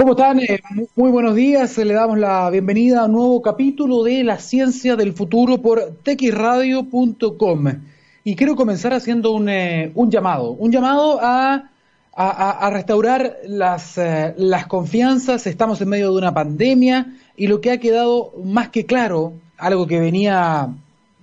¿Cómo están? Eh, muy buenos días. Le damos la bienvenida a un nuevo capítulo de La Ciencia del Futuro por texradio.com. Y quiero comenzar haciendo un, eh, un llamado, un llamado a, a, restaurar las, eh, las confianzas. Estamos en medio de una pandemia y lo que ha quedado más que claro, algo que venía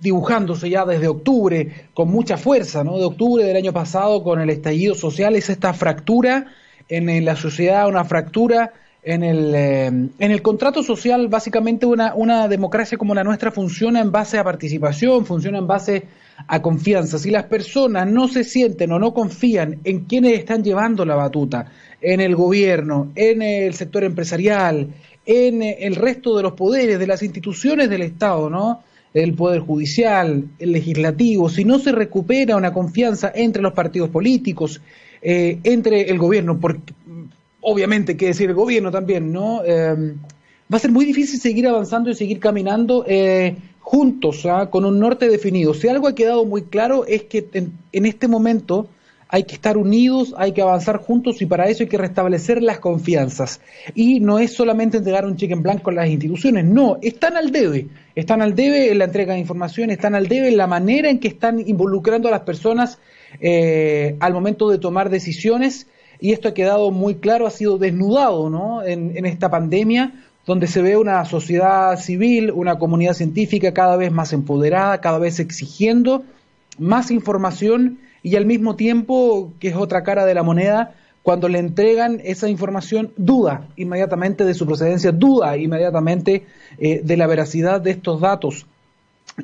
dibujándose ya desde octubre con mucha fuerza, ¿no? De octubre del año pasado con el estallido social es esta fractura en, la sociedad, una fractura en el, eh, en el contrato social, básicamente una, una democracia como la nuestra funciona en base a participación, funciona en base a confianza. Si las personas no se sienten o no confían en quienes están llevando la batuta, en el gobierno, en el sector empresarial, en el resto de los poderes, de las instituciones del Estado, ¿no? el Poder Judicial, el Legislativo, si no se recupera una confianza entre los partidos políticos, eh, entre el gobierno, porque obviamente que decir el gobierno también, ¿no? Em, va a ser muy difícil seguir avanzando y seguir caminando eh, juntos, ¿ah? con un norte definido. Si algo ha quedado muy claro es que en, este momento hay que estar unidos, hay que avanzar juntos y para eso hay que restablecer las confianzas. Y no es solamente entregar un cheque en blanco a las instituciones, no, están al debe, están al debe en la entrega de información, están al debe en la manera en que están involucrando a las personas eh, al momento de tomar decisiones y esto ha quedado muy claro, ha sido desnudado ¿no? en, esta pandemia, donde se ve una sociedad civil, una comunidad científica cada vez más empoderada, cada vez exigiendo más información y al mismo tiempo, que es otra cara de la moneda, cuando le entregan esa información, duda inmediatamente de su procedencia, duda inmediatamente eh, de la veracidad de estos datos.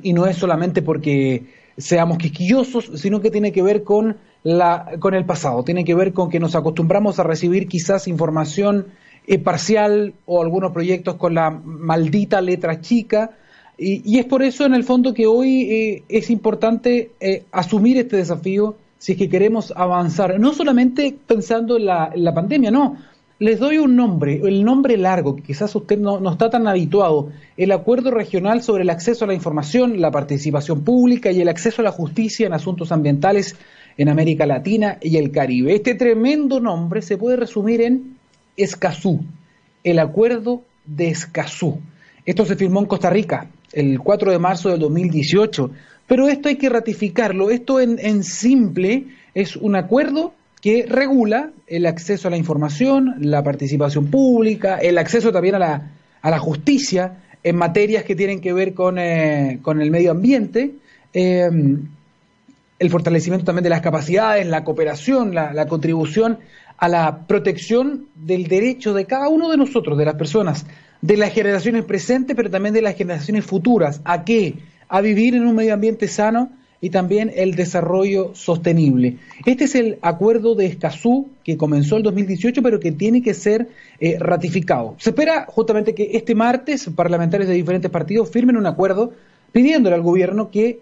Y no es solamente porque seamos quisquillosos, sino que tiene que ver con, la, con el pasado, tiene que ver con que nos acostumbramos a recibir quizás información eh, parcial o algunos proyectos con la maldita letra chica. Y, es por eso, en el fondo, que hoy eh, es importante eh, asumir este desafío si es que queremos avanzar, no solamente pensando en la, en la pandemia, no, les doy un nombre, el nombre largo, que quizás usted no, está tan habituado, el Acuerdo Regional sobre el Acceso a la Información, la Participación Pública y el Acceso a la Justicia en Asuntos Ambientales en América Latina y el Caribe. Este tremendo nombre se puede resumir en Escazú, el Acuerdo de Escazú. Esto se firmó en Costa Rica el 4 de marzo del 2018, pero esto hay que ratificarlo. Esto en, en simple es un acuerdo que regula el acceso a la información, la participación pública, el acceso también a la, a la justicia en materias que tienen que ver con, eh, el medio ambiente, em, el fortalecimiento también de las capacidades, la cooperación, la, la contribución a la protección del derecho de cada uno de nosotros, de las personas, de las generaciones presentes, pero también de las generaciones futuras. ¿A qué? A vivir en un medio ambiente sano y también el desarrollo sostenible. Este es el acuerdo de Escazú que comenzó el 2018, pero que tiene que ser eh, ratificado. Se espera justamente que este martes parlamentarios de diferentes partidos firmen un acuerdo pidiéndole al gobierno que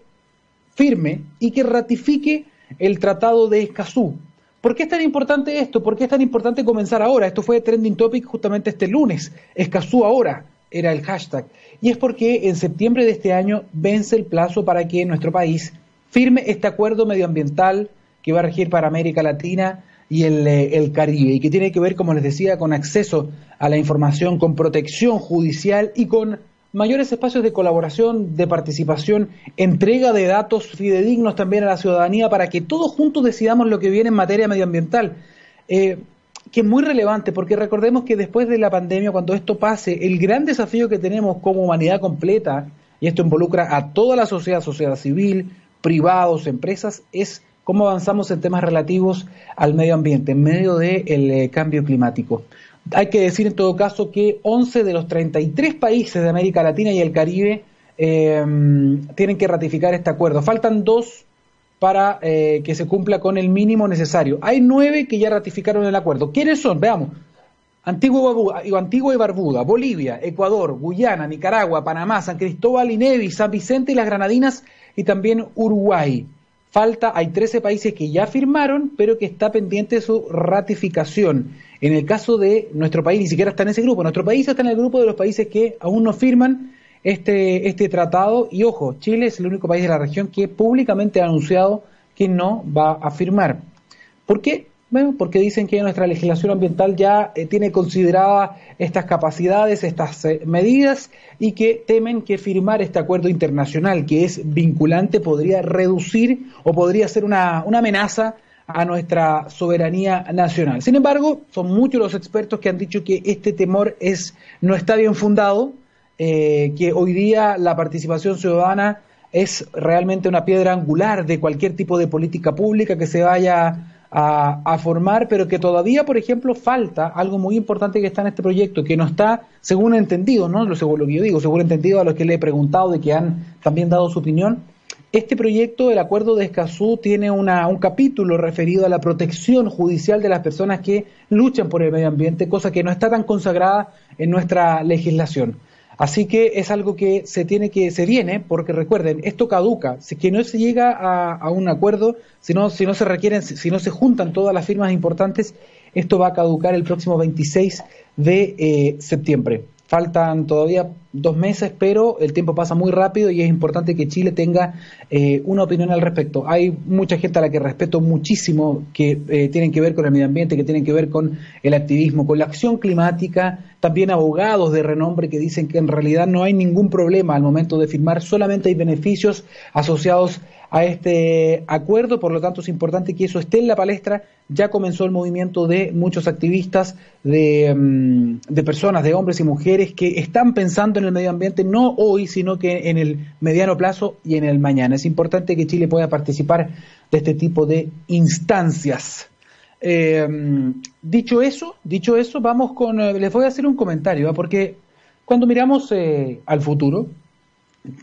firme y que ratifique el tratado de Escazú. ¿Por qué es tan importante esto? ¿Por qué es tan importante comenzar ahora? Esto fue trending topic justamente este lunes. Escazú ahora era el hashtag. Y es porque en septiembre de este año vence el plazo para que nuestro país firme este acuerdo medioambiental que va a regir para América Latina y eh, el, Caribe, y que tiene que ver, como les decía, con acceso a la información, con protección judicial y con mayores espacios de colaboración, de participación, entrega de datos fidedignos también a la ciudadanía para que todos juntos decidamos lo que viene en materia medioambiental. Eh, que es muy relevante porque recordemos que después de la pandemia, cuando esto pase, el gran desafío que tenemos como humanidad completa, y esto involucra a toda la sociedad, sociedad civil, privados, empresas, es cómo avanzamos en temas relativos al medio ambiente, en medio del eh, cambio climático. Hay que decir en todo caso que 11 de los 33 países de América Latina y el Caribe em, tienen que ratificar este acuerdo. Faltan dos para eh, que se cumpla con el mínimo necesario. Hay nueve que ya ratificaron el acuerdo. ¿Quiénes son? Veamos. Antigua, Antigua y Barbuda, Bolivia, Ecuador, Guyana, Nicaragua, Panamá, San Cristóbal y Nevis, San Vicente y las Granadinas y también Uruguay. Falta, hay 13 países que ya firmaron, pero que está pendiente su ratificación. En el caso de nuestro país, ni siquiera está en ese grupo. Nuestro país está en el grupo de los países que aún no firman este, este tratado. Y ojo, Chile es el único país de la región que públicamente ha anunciado que no va a firmar. ¿Por qué? Bueno, porque dicen que nuestra legislación ambiental ya eh, tiene consideradas estas capacidades, estas eh, medidas y que temen que firmar este acuerdo internacional que es vinculante podría reducir o podría ser una, una amenaza a nuestra soberanía nacional. Sin embargo, son muchos los expertos que han dicho que este temor es, no está bien fundado, eh, que hoy día la participación ciudadana es realmente una piedra angular de cualquier tipo de política pública que se vaya a, formar, pero que todavía, por ejemplo, falta algo muy importante que está en este proyecto, que no está, según entendido, ¿no? Según lo que yo digo, según entendido a los que le he preguntado y que han también dado su opinión, este proyecto, el Acuerdo de Escazú, tiene una, un capítulo referido a la protección judicial de las personas que luchan por el medio ambiente, cosa que no está tan consagrada en nuestra legislación. Así que es algo que se tiene que, se viene, porque recuerden, esto caduca. Si que no se llega a, un acuerdo, si no, si no se requieren, si no se juntan todas las firmas importantes, esto va a caducar el próximo 26 de eh, septiembre. Faltan todavía dos meses, pero el tiempo pasa muy rápido y es importante que Chile tenga eh, una opinión al respecto. Hay mucha gente a la que respeto muchísimo que eh, tienen que ver con el medio ambiente, que tienen que ver con el activismo, con la acción climática, también abogados de renombre que dicen que en realidad no hay ningún problema al momento de firmar, solamente hay beneficios asociados a este acuerdo, por lo tanto es importante que eso esté en la palestra. Ya comenzó el movimiento de muchos activistas, de, mm, de, personas, de hombres y mujeres que están pensando en el medio ambiente no hoy, sino que en el mediano plazo y en el mañana. Es importante que Chile pueda participar de este tipo de instancias. Eh, dicho eso, dicho eso, vamos con, eh, les voy a hacer un comentario, ¿ah? porque cuando miramos eh, al futuro,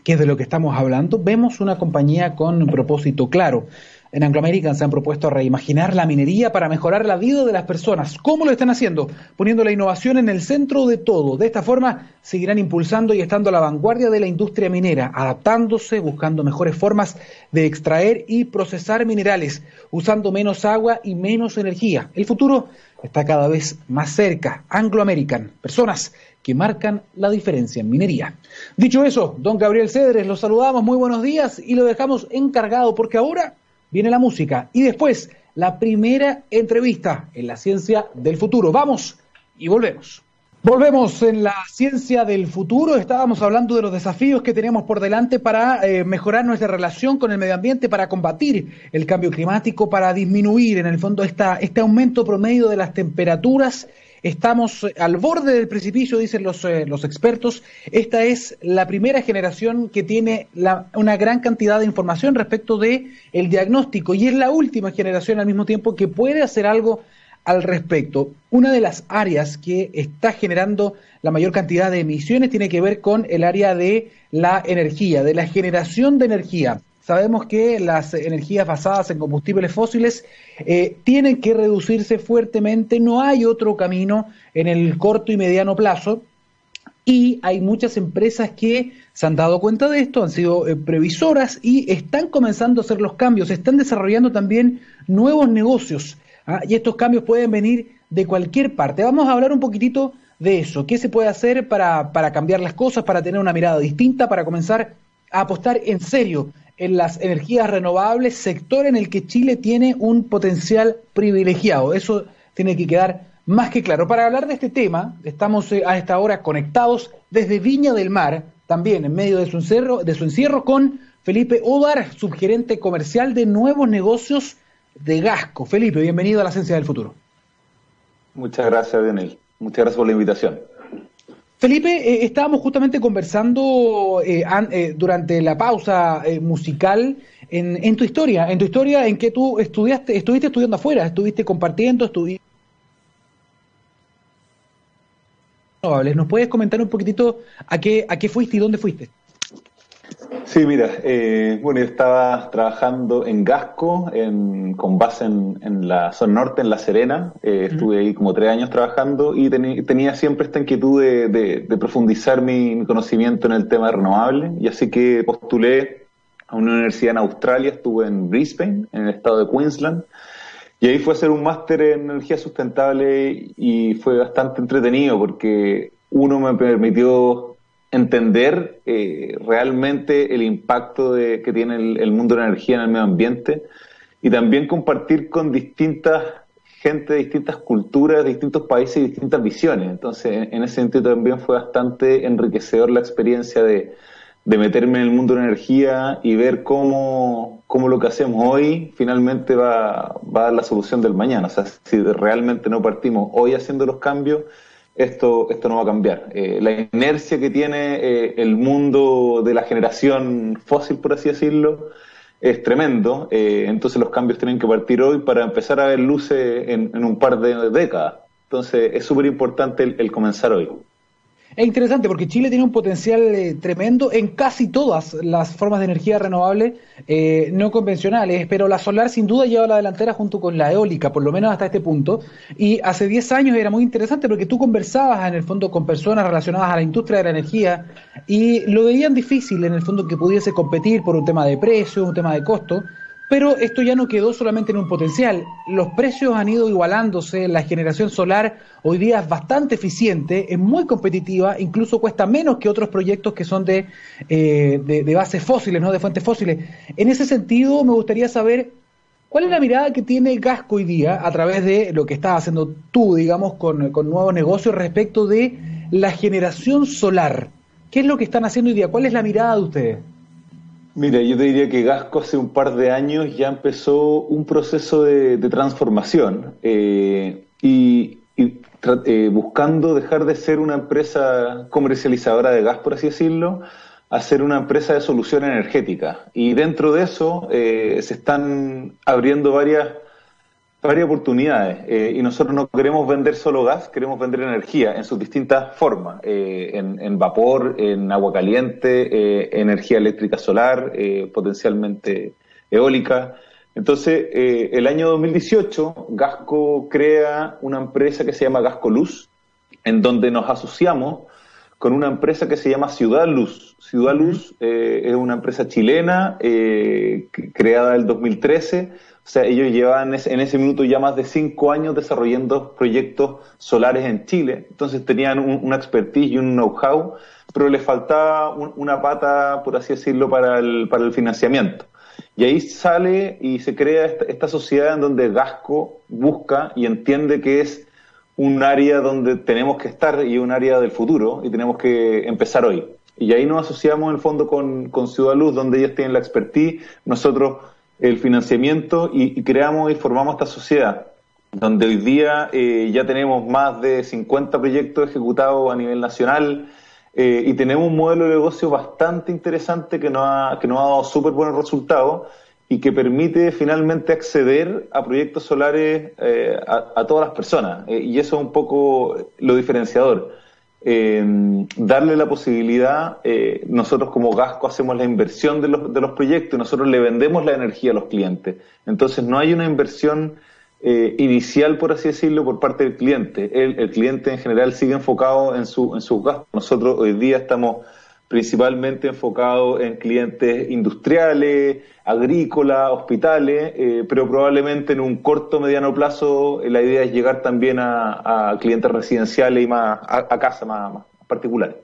que es de lo que estamos hablando, vemos una compañía con un propósito claro. En Anglo American se han propuesto reimaginar la minería para mejorar la vida de las personas. ¿Cómo lo están haciendo? Poniendo la innovación en el centro de todo. De esta forma seguirán impulsando y estando a la vanguardia de la industria minera, adaptándose, buscando mejores formas de extraer y procesar minerales, usando menos agua y menos energía. El futuro está cada vez más cerca. Anglo American, personas que marcan la diferencia en minería. Dicho eso, don Gabriel Cedres, lo saludamos, muy buenos días y lo dejamos encargado porque ahora viene la música y después la primera entrevista en la ciencia del futuro. Vamos y volvemos. Volvemos en la ciencia del futuro. Estábamos hablando de los desafíos que tenemos por delante para eh, mejorar nuestra relación con el medio ambiente, para combatir el cambio climático, para disminuir en el fondo esta, este aumento promedio de las temperaturas Estamos eh, al borde del precipicio, dicen los, eh, los expertos. Esta es la primera generación que tiene una gran cantidad de información respecto de el diagnóstico y es la última generación al mismo tiempo que puede hacer algo al respecto. Una de las áreas que está generando la mayor cantidad de emisiones tiene que ver con el área de la energía, de la generación de energía. Sabemos que las energías basadas en combustibles fósiles eh, tienen que reducirse fuertemente, no hay otro camino en el corto y mediano plazo. Y hay muchas empresas que se han dado cuenta de esto, han sido eh, previsoras y están comenzando a hacer los cambios, están desarrollando también nuevos negocios. ¿Ah? Y estos cambios pueden venir de cualquier parte. Vamos a hablar un poquitito de eso. ¿Qué se puede hacer para, para cambiar las cosas, para tener una mirada distinta, para comenzar a apostar en serio en las energías renovables, sector en el que Chile tiene un potencial privilegiado. Eso tiene que quedar más que claro. Para hablar de este tema, estamos eh, a esta hora conectados desde Viña del Mar, también en medio de su encierro, de su encierro con Felipe Odar, subgerente comercial de nuevos negocios de Gasco. Felipe, bienvenido a la Ciencia del Futuro. Muchas gracias, Daniel. Muchas gracias por la invitación. Felipe, eh, estábamos justamente conversando eh, eh, durante la pausa musical en, tu historia, en tu historia en que tú estudiaste, estuviste estudiando afuera, estuviste compartiendo, estuviste... ¿Nos puedes comentar un poquitito a qué, a qué fuiste y dónde fuiste? Sí, mira, eh, bueno, yo estaba trabajando en Gasco, con base en, la zona norte, en La Serena. Eh, estuve ahí como tres años trabajando y tenía siempre esta inquietud de, profundizar mi, conocimiento en el tema renovable. Y así que postulé a una universidad en Australia, estuve en Brisbane, en el estado de Queensland. Y ahí fue a hacer un máster en energía sustentable y fue bastante entretenido porque uno me permitió entender eh, realmente el impacto de, que tiene el, mundo de la energía en el medio ambiente y también compartir con distintas gente de distintas culturas, de distintos países y distintas visiones. Entonces, en, ese sentido también fue bastante enriquecedor la experiencia de, meterme en el mundo de la energía y ver cómo, lo que hacemos hoy finalmente va, va a dar la solución del mañana. O sea, si realmente no partimos hoy haciendo los cambios, esto, esto no va a cambiar. Eh, la inercia que tiene eh, el mundo de la generación fósil, por así decirlo, es tremendo. Eh, entonces los cambios tienen que partir hoy para empezar a ver luces en, un par de décadas. Entonces es súper importante el comenzar hoy. Es interesante porque Chile tiene un potencial eh, tremendo en casi todas las formas de energía renovable eh, no convencionales, pero la solar sin duda lleva la delantera junto con la eólica, por lo menos hasta este punto. Y hace 10 años era muy interesante porque tú conversabas en el fondo con personas relacionadas a la industria de la energía y lo veían difícil en el fondo que pudiese competir por un tema de precio, un tema de costo. Pero esto ya no quedó solamente en un potencial. Los precios han ido igualándose. La generación solar hoy día es bastante eficiente, es muy competitiva, incluso cuesta menos que otros proyectos que son de, eh, de, bases fósiles, no de fuentes fósiles. En ese sentido, me gustaría saber cuál es la mirada que tiene Gasco hoy día a través de lo que estás haciendo tú, digamos, con, con nuevos negocios respecto de la generación solar. ¿Qué es lo que están haciendo hoy día? ¿Cuál es la mirada de ustedes? Mira, yo te diría que Gasco hace un par de años ya empezó un proceso de, transformación eh, y, eh, buscando dejar de ser una empresa comercializadora de gas, por así decirlo, a ser una empresa de solución energética. Y dentro de eso eh, se están abriendo varias varias oportunidades eh, y nosotros no queremos vender solo gas, queremos vender energía en sus distintas formas, eh, en, vapor, en agua caliente, eh, energía eléctrica solar, potencialmente eólica. Entonces, el año 2018, Gasco crea una empresa que se llama Gasco Luz, en donde nos asociamos con una empresa que se llama Ciudad Luz. Ciudad Luz es una empresa chilena creada en el 2013 o sea, ellos llevaban en ese minuto ya más de cinco años desarrollando proyectos solares en Chile. Entonces tenían una expertise y un know-how, pero les faltaba una pata, por así decirlo, para el, para el financiamiento. Y ahí sale y se crea esta, sociedad en donde Gasco busca y entiende que es un área donde tenemos que estar y un área del futuro y tenemos que empezar hoy. Y ahí nos asociamos en el fondo con, con Ciudad Luz, donde ellos tienen la expertise, nosotros el financiamiento y, creamos y formamos esta sociedad, donde hoy día eh, ya tenemos más de 50 proyectos ejecutados a nivel nacional eh, y tenemos un modelo de negocio bastante interesante que nos ha, que nos ha dado súper buenos resultados y que permite finalmente acceder a proyectos solares eh, a, todas las personas. y eso es un poco lo diferenciador eh, darle la posibilidad, eh, nosotros como Gasco hacemos la inversión de los, de los proyectos nosotros le vendemos la energía a los clientes. Entonces no hay una inversión eh, inicial, por así decirlo, por parte del cliente. El, el cliente en general sigue enfocado en, su, en sus gastos. Nosotros hoy día estamos principalmente enfocado en clientes industriales, agrícolas, hospitales, eh, pero probablemente en un corto mediano plazo eh, la idea es llegar también a, clientes residenciales y más a, casa más, particulares.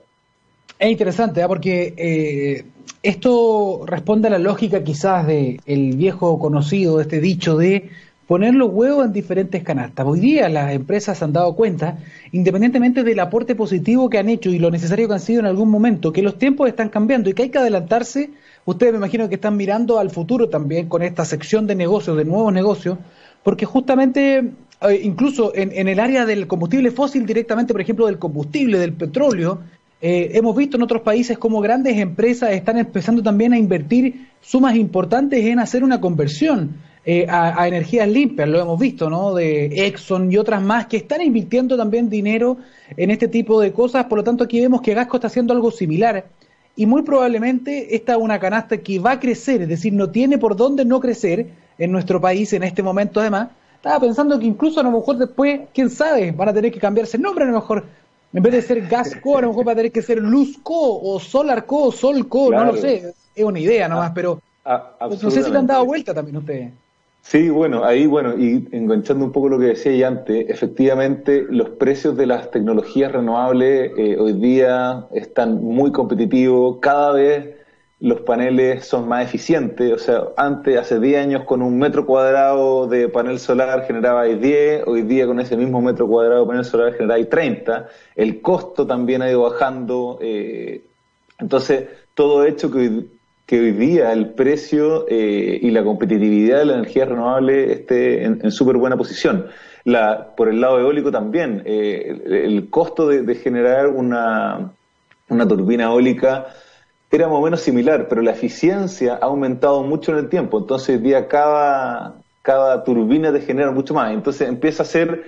Es interesante, ¿eh? porque esto responde a la lógica quizás de el viejo conocido, este dicho de poner los huevos en diferentes canastas. Hoy día las empresas han dado cuenta, independientemente del aporte positivo que han hecho y lo necesario que han sido en algún momento, que los tiempos están cambiando y que hay que adelantarse. Ustedes me imagino que están mirando al futuro también con esta sección de negocios, de nuevos negocios, porque justamente eh, incluso en, el área del combustible fósil directamente, por ejemplo, del combustible, del petróleo, eh, hemos visto en otros países como grandes empresas están empezando también a invertir sumas importantes en hacer una conversión. Eh, a, energías limpias, lo hemos visto, ¿no? De Exxon y otras más que están invirtiendo también dinero en este tipo de cosas. Por lo tanto, aquí vemos que Gasco está haciendo algo similar. Y muy probablemente esta es una canasta que va a crecer, es decir, no tiene por dónde no crecer en nuestro país en este momento, además. Estaba pensando que incluso a lo mejor después, quién sabe, van a tener que cambiarse el nombre, a lo mejor en vez de ser Gasco, a lo mejor va a tener que ser Luzco o Solarco o Solco, no lo sé, es una idea nomás, pero no sé si le han dado vuelta también ustedes. Sí, bueno, ahí, bueno, y enganchando un poco lo que decía ya antes, efectivamente los precios de las tecnologías renovables eh, hoy día están muy competitivos, cada vez los paneles son más eficientes, o sea, antes, hace 10 años, con un metro cuadrado de panel solar generabais 10, hoy día con ese mismo metro cuadrado de panel solar generáis 30, el costo también ha ido bajando, eh, entonces todo hecho que que hoy día el precio eh, y la competitividad de la energía renovable esté en, súper buena posición. La, por el lado eólico también, eh, el, costo de, generar una, una turbina eólica era más o menos similar, pero la eficiencia ha aumentado mucho en el tiempo. Entonces, día cada, cada turbina te genera mucho más. Entonces, empieza a ser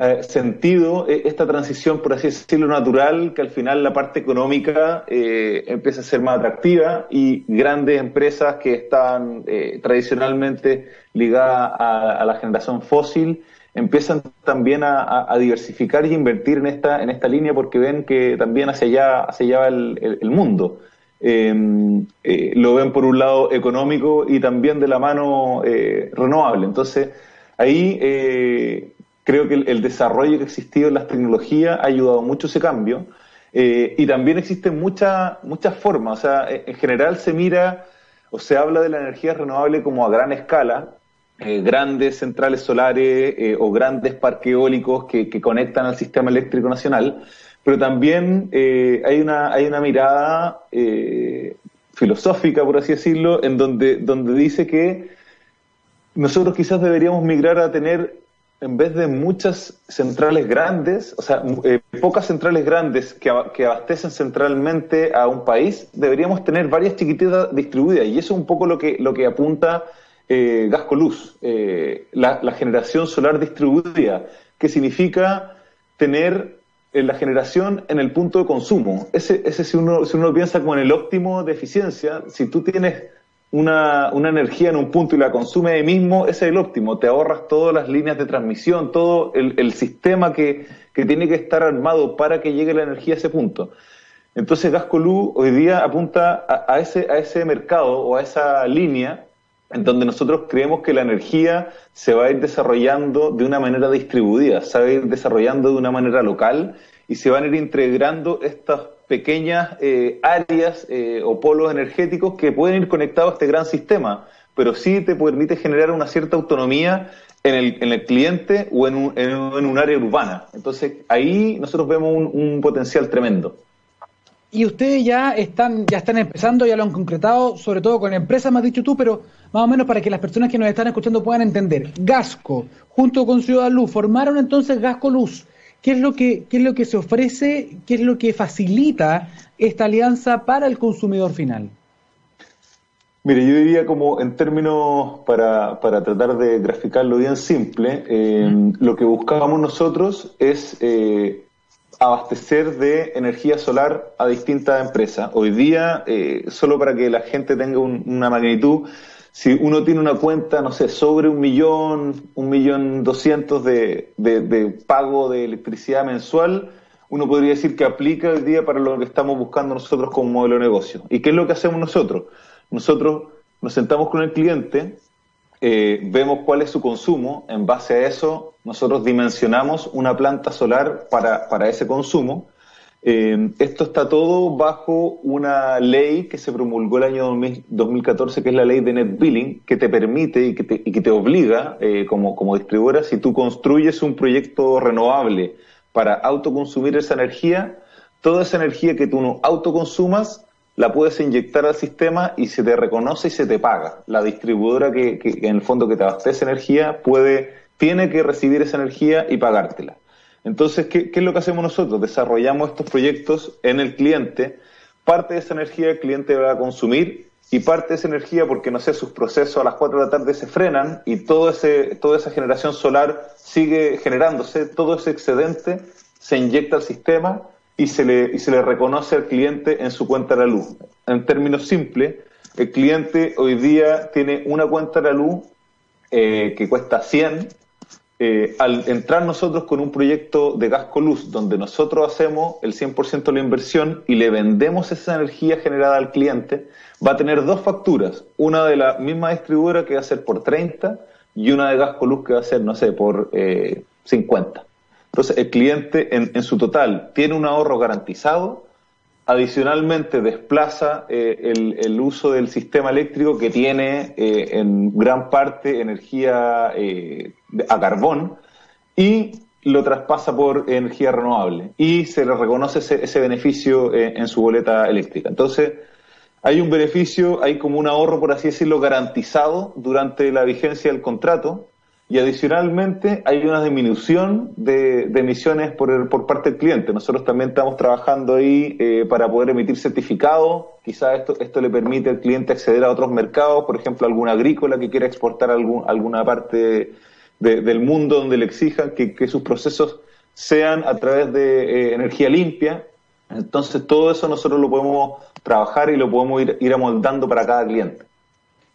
eh, sentido eh, esta transición, por así decirlo, natural, que al final la parte económica eh, empieza a ser más atractiva y grandes empresas que están tradicionalmente ligadas a, la generación fósil empiezan también a, diversificar y invertir en esta, en esta línea porque ven que también hacia allá, hacia allá va el mundo. Em, lo ven por un lado económico y también de la mano renovable. Entonces, ahí creo que el, desarrollo que ha existido en las tecnologías ha ayudado mucho ese cambio. y también existen muchas muchas formas. O sea, en general se mira o se habla de la energía renovable como a gran escala, grandes centrales solares o grandes parques eólicos que, que, conectan al sistema eléctrico nacional, pero también eh, hay, una, hay una mirada eh, filosófica, por así decirlo, en donde, donde dice que nosotros quizás deberíamos migrar a tener, en vez de muchas centrales grandes, o sea, eh, pocas centrales grandes que, que, abastecen centralmente a un país, deberíamos tener varias chiquititas distribuidas. Y eso es un poco lo que, lo que apunta Gasco Luz, la, la generación solar distribuida, que significa tener en la generación en el punto de consumo. Ese, ese si, uno, si uno piensa como en el óptimo de eficiencia, si tú tienes una, una, energía en un punto y la consume ahí mismo, ese es el óptimo. Te ahorras todas las líneas de transmisión, todo el, el sistema que, que, tiene que estar armado para que llegue la energía a ese punto. Entonces Gascolú hoy día apunta a, a, ese, a ese mercado o a esa línea en donde nosotros creemos que la energía se va a ir desarrollando de una manera distribuida, se va a ir desarrollando de una manera local y se van a ir integrando estas pequeñas eh, áreas eh, o polos energéticos que pueden ir conectados a este gran sistema, pero sí te permite generar una cierta autonomía en el, en el cliente o en un, en, un, área urbana. Entonces ahí nosotros vemos un, un potencial tremendo. Y ustedes ya están, ya están empezando, ya lo han concretado, sobre todo con empresas, me has dicho tú, pero más o menos para que las personas que nos están escuchando puedan entender. Gasco, junto con Ciudad Luz, formaron entonces Gasco Luz. ¿Qué es lo que, qué es lo que se ofrece, qué es lo que facilita esta alianza para el consumidor final? Mire, yo diría como en términos, para, para tratar de graficarlo bien simple, eh, lo que buscábamos nosotros es eh, abastecer de energía solar a distintas empresas. Hoy día, eh, solo para que la gente tenga una magnitud, si uno tiene una cuenta, no sé, sobre un millón, un millón doscientos de, pago de electricidad mensual, uno podría decir que aplica hoy día para lo que estamos buscando nosotros como modelo de negocio. ¿Y qué es lo que hacemos nosotros? Nosotros nos sentamos con el cliente, eh, vemos cuál es su consumo, en base a eso nosotros dimensionamos una planta solar para, para ese consumo. Eh, esto está todo bajo una ley que se promulgó el año 2014, que es la ley de net billing, que te permite y que te, y que te obliga eh, como, distribuidora, si tú construyes un proyecto renovable para autoconsumir esa energía, toda esa energía que tú no autoconsumas la puedes inyectar al sistema y se te reconoce y se te paga. La distribuidora que, en el fondo que te abastece energía puede, tiene que recibir esa energía y pagártela. Entonces, ¿qué, es lo que hacemos nosotros? Desarrollamos estos proyectos en el cliente. Parte de esa energía el cliente va a consumir y parte de esa energía, porque no sé, sus procesos a las 4 de la tarde se frenan y todo ese, toda esa generación solar sigue generándose, todo ese excedente se inyecta al sistema y se le, y se le reconoce al cliente en su cuenta de la luz. En términos simples, el cliente hoy día tiene una cuenta de la luz eh, que cuesta 100. Eh, al entrar nosotros con un proyecto de Gasco Luz, donde nosotros hacemos el 100% de la inversión y le vendemos esa energía generada al cliente, va a tener dos facturas, una de la misma distribuidora que va a ser por 30 y una de Gasco Luz que va a ser, no sé, por eh, 50. Entonces, el cliente en, su total tiene un ahorro garantizado, adicionalmente desplaza eh, el, uso del sistema eléctrico que tiene eh, en gran parte energía eh, a carbón y lo traspasa por energía renovable y se le reconoce ese, beneficio en su boleta eléctrica. Entonces, hay un beneficio, hay como un ahorro, por así decirlo, garantizado durante la vigencia del contrato y adicionalmente hay una disminución de, emisiones por, por parte del cliente. Nosotros también estamos trabajando ahí eh, para poder emitir certificados. Quizás esto, esto le permite al cliente acceder a otros mercados, por ejemplo, alguna agrícola que quiera exportar algún, alguna parte del mundo donde le exijan que, sus procesos sean a través de eh, energía limpia. Entonces todo eso nosotros lo podemos trabajar y lo podemos ir amoldando para cada cliente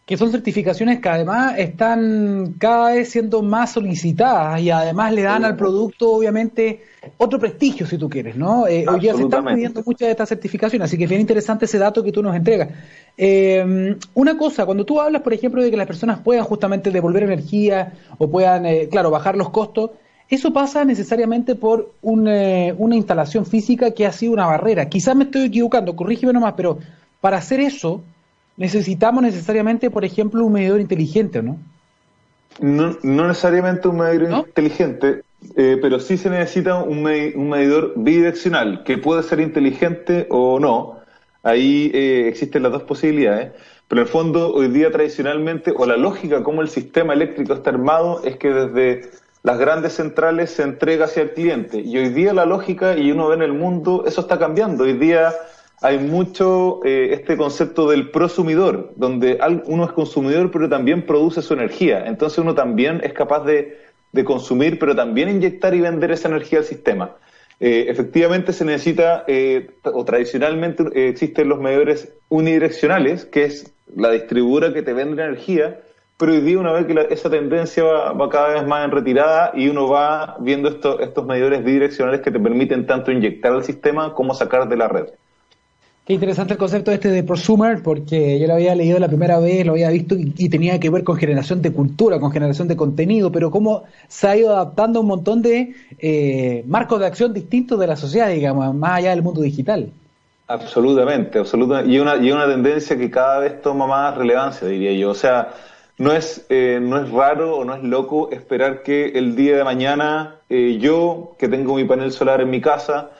que son certificaciones que además están cada vez siendo más solicitadas y además le dan al producto, obviamente, otro prestigio, si tú quieres, ¿no? Eh, hoy día se están pidiendo muchas de estas certificaciones, así que es bien interesante ese dato que tú nos entregas. Eh, una cosa, cuando tú hablas, por ejemplo, de que las personas puedan justamente devolver energía o puedan, eh, claro, bajar los costos, eso pasa necesariamente por una instalación física que ha sido una barrera. Quizás me estoy equivocando, corrígeme nomás, pero para hacer eso necesitamos necesariamente, por ejemplo, un medidor inteligente, ¿no? No, no necesariamente un medidor inteligente, eh, pero sí se necesita un, medidor bidireccional, que puede ser inteligente o no. Ahí eh, existen las dos posibilidades. Pero en el fondo, hoy día tradicionalmente, o la lógica como el sistema eléctrico está armado, es que desde las grandes centrales se entrega hacia el cliente. Y hoy día la lógica, y uno ve en el mundo, eso está cambiando. Hoy día hay mucho eh, este concepto del prosumidor, donde uno es consumidor pero también produce su energía. Entonces uno también es capaz de, consumir, pero también inyectar y vender esa energía al sistema. Eh, efectivamente se necesita, eh, o tradicionalmente existen los medidores unidireccionales, que es la distribuidora que te vende la energía, pero hoy día una vez que esa tendencia va, cada vez más en retirada y uno va viendo estos medidores bidireccionales que te permiten tanto inyectar al sistema como sacar de la red. Qué interesante el concepto este de prosumer, porque yo lo había leído la primera vez, lo había visto y, tenía que ver con generación de cultura, con generación de contenido, pero cómo se ha ido adaptando a un montón de eh, marcos de acción distintos de la sociedad, digamos, más allá del mundo digital. Absolutamente, absolutamente. Y una, una tendencia que cada vez toma más relevancia, diría yo. O sea, no es, eh, no es raro o no es loco esperar que el día de mañana eh, yo, que tengo mi panel solar en mi casa,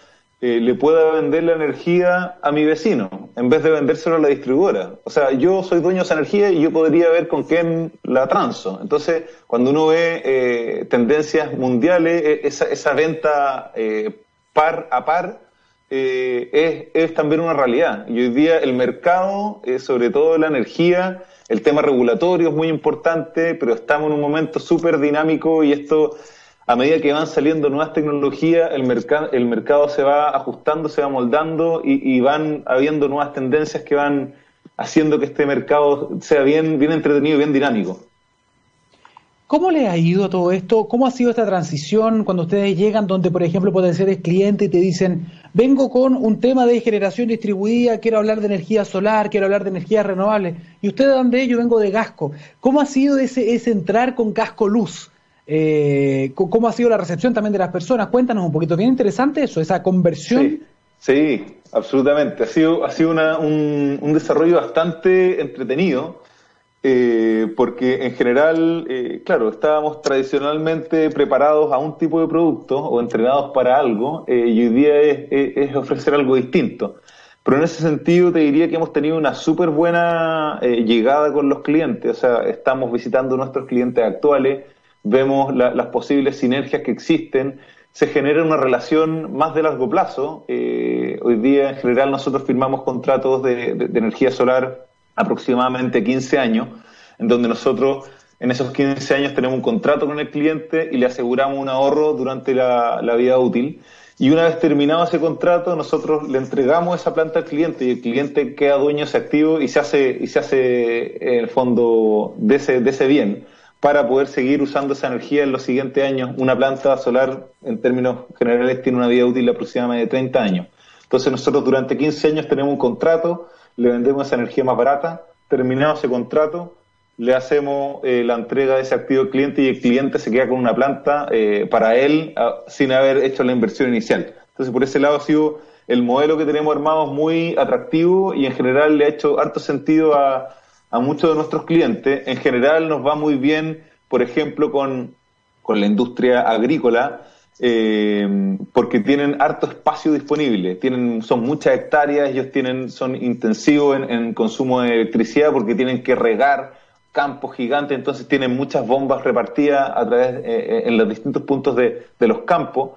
eh, le pueda vender la energía a mi vecino en vez de vendérselo a la distribuidora. O sea, yo soy dueño de esa energía y yo podría ver con quién la transo. Entonces, cuando uno ve eh, tendencias mundiales, e, esa, esa venta eh, par a par es, es, también una realidad. Y hoy día el mercado, sobre todo la energía, el tema regulatorio es muy importante, pero estamos en un momento súper dinámico y esto a medida que van saliendo nuevas tecnologías, el, mercado el mercado se va ajustando, se va moldando y, van habiendo nuevas tendencias que van haciendo que este mercado sea bien, bien entretenido bien dinámico. ¿Cómo le ha ido todo esto? ¿Cómo ha sido esta transición cuando ustedes llegan donde, por ejemplo, pueden ser cliente y te dicen, vengo con un tema de generación distribuida, quiero hablar de energía solar, quiero hablar de energía renovable, y ustedes dan de yo vengo de Gasco. ¿Cómo ha sido ese, ese entrar con Gasco Luz? Eh, ¿Cómo ha sido la recepción también de las personas? Cuéntanos un poquito, bien interesante eso, esa conversión. Sí, absolutamente. Ha sido, ha sido un, desarrollo bastante entretenido, eh, porque en general, eh, claro, estábamos tradicionalmente preparados a un tipo de producto o entrenados para algo, y hoy día es, ofrecer algo distinto. Pero en ese sentido te diría que hemos tenido una súper buena llegada con los clientes, o sea, estamos visitando nuestros clientes actuales, vemos las posibles sinergias que existen, se genera una relación más de largo plazo. Eh, hoy día, en general, nosotros firmamos contratos de, energía solar aproximadamente 15 años, en donde nosotros en esos 15 años tenemos un contrato con el cliente y le aseguramos un ahorro durante la, vida útil. Y una vez terminado ese contrato, nosotros le entregamos esa planta al cliente y el cliente queda dueño ese activo y se hace, y se hace en el fondo de de ese bien para poder seguir usando esa energía en los siguientes años. Una planta solar, en términos generales, tiene una vida útil de aproximadamente 30 años. Entonces nosotros durante 15 años tenemos un contrato, le vendemos esa energía más barata, terminado ese contrato, le hacemos eh, la entrega de ese activo al cliente y el cliente se queda con una planta eh, para él ah, sin haber hecho la inversión inicial. Entonces, por ese lado ha sido el modelo que tenemos armado muy atractivo y en general le ha hecho harto sentido a, a muchos de nuestros clientes. En general nos va muy bien, por ejemplo, con, con la industria agrícola, eh, porque tienen harto espacio disponible, tienen, son muchas hectáreas, ellos tienen, son intensivos en, consumo de electricidad porque tienen que regar campos gigantes, entonces tienen muchas bombas repartidas a través eh, eh, en los distintos puntos de, los campos.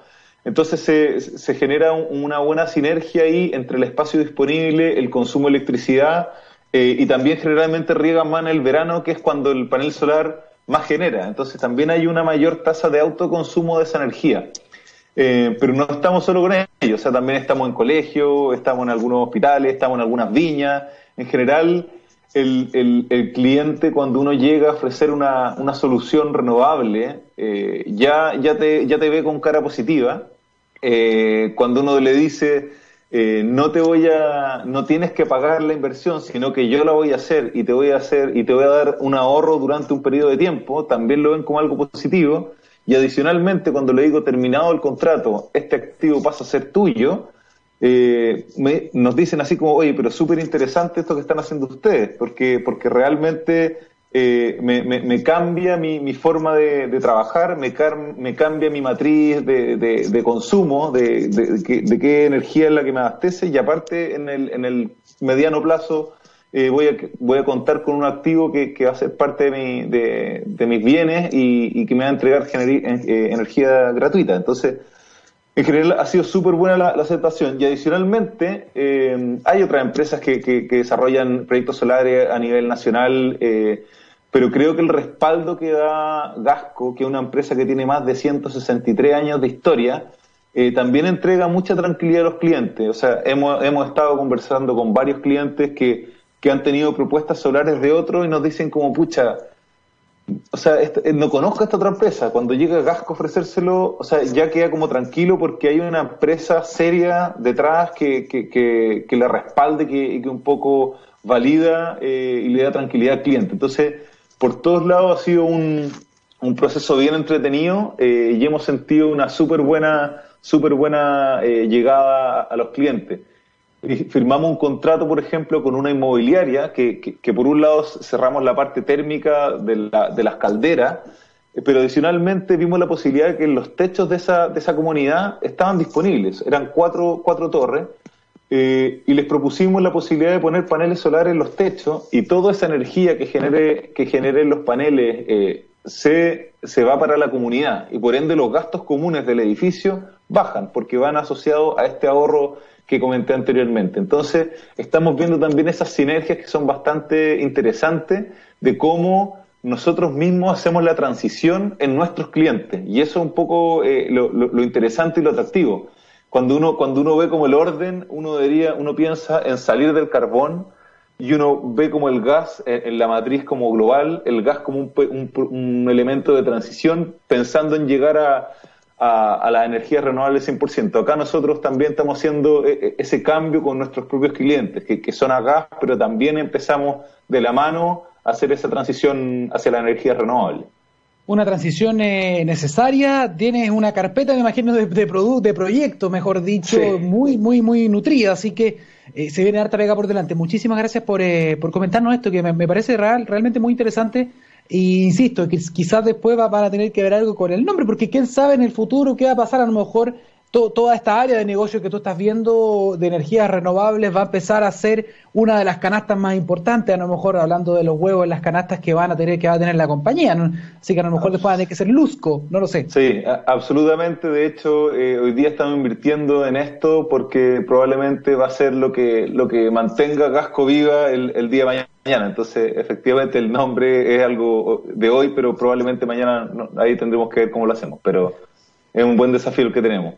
Entonces se, se genera una buena sinergia ahí entre el espacio disponible, el consumo de electricidad y también generalmente riegan más en el verano, que es cuando el panel solar más genera. Entonces también hay una mayor tasa de autoconsumo de esa energía. Eh, pero no estamos solo con ellos, o sea, también estamos en colegios, estamos en algunos hospitales, estamos en algunas viñas. En general, el, el, cliente cuando uno llega a ofrecer una, una solución renovable, eh, ya, ya, te, ya te ve con cara positiva. Eh, cuando uno le dice, eh, no te voy a, no tienes que pagar la inversión, sino que yo la voy a hacer y te voy a hacer y te voy a dar un ahorro durante un periodo de tiempo, también lo ven como algo positivo. Y adicionalmente, cuando le digo terminado el contrato, este activo pasa a ser tuyo, eh, nos dicen así como, oye, pero súper interesante esto que están haciendo ustedes, porque, porque realmente eh, me, me, cambia mi, mi forma de, trabajar, me, me, cambia mi matriz de, de, consumo, de, de, qué energía es la que me abastece y aparte en el, en el mediano plazo eh, voy, a, voy a contar con un activo que, que va a ser parte de, mi, de, mis bienes y, y, que me va a entregar eh, energía gratuita. Entonces, en general ha sido súper buena la, aceptación y adicionalmente hay otras empresas que, que, que, desarrollan proyectos solares a nivel nacional eh, pero creo que el respaldo que da Gasco, que es una empresa que tiene más de 163 años de historia, eh, también entrega mucha tranquilidad a los clientes. O sea, hemos, hemos estado conversando con varios clientes que, que han tenido propuestas solares de otros y nos dicen como, pucha, o sea, eh, no conozco a esta otra empresa. Cuando llega Gasco a ofrecérselo, o sea, ya queda como tranquilo porque hay una empresa seria detrás que, que, que, que le respalde que, que un poco valida eh, y le da tranquilidad al cliente. Entonces, por todos lados ha sido un, un proceso bien entretenido eh, y hemos sentido una súper buena, super buena eh, llegada a los clientes. Firmamos un contrato, por ejemplo, con una inmobiliaria que, que, por un lado cerramos la parte térmica de, la, de las calderas, eh, pero adicionalmente vimos la posibilidad de que los techos de esa, de esa comunidad estaban disponibles. Eran cuatro, cuatro torres eh, y les propusimos la posibilidad de poner paneles solares en los techos y toda esa energía que genere, que generen los paneles eh, se, se va para la comunidad y por ende los gastos comunes del edificio bajan porque van asociados a este ahorro que comenté anteriormente. Entonces, estamos viendo también esas sinergias que son bastante interesantes de cómo nosotros mismos hacemos la transición en nuestros clientes. Y eso es un poco eh, lo, lo, interesante y lo atractivo cuando uno, cuando uno ve como el orden, uno debería, uno piensa en salir del carbón y uno ve como el gas en, la matriz como global, el gas como un, un, elemento de transición, pensando en llegar a, a, la energía renovable 100%. Acá nosotros también estamos haciendo e, e, ese cambio con nuestros propios clientes, que, que son a gas, pero también empezamos de la mano a hacer esa transición hacia la energía renovable una transición eh, necesaria, tienes una carpeta, me imagino, de, de, de proyectos, mejor dicho, muy, muy, muy nutrida, así que eh, se viene harta pega por delante. Muchísimas gracias por, eh, por comentarnos esto, que me, parece real, realmente muy interesante. E insisto, que quizás después va, van a tener que ver algo con el nombre, porque quién sabe en el futuro qué va a pasar, a lo mejor toda esta área de negocio que tú estás viendo de energías renovables va a empezar a ser una de las canastas más importantes, a lo mejor hablando de los huevos en las canastas que van a tener que va a tener la compañía, así que a lo mejor después va a tener que ser Luzco, no lo sé. Sí, absolutamente, de hecho eh, hoy día estamos invirtiendo en esto porque probablemente va a ser lo que lo que mantenga Gasco viva el, día de mañana, entonces efectivamente el nombre es algo de hoy, pero probablemente mañana ahí tendremos que ver cómo lo hacemos, pero es un buen desafío el que tenemos.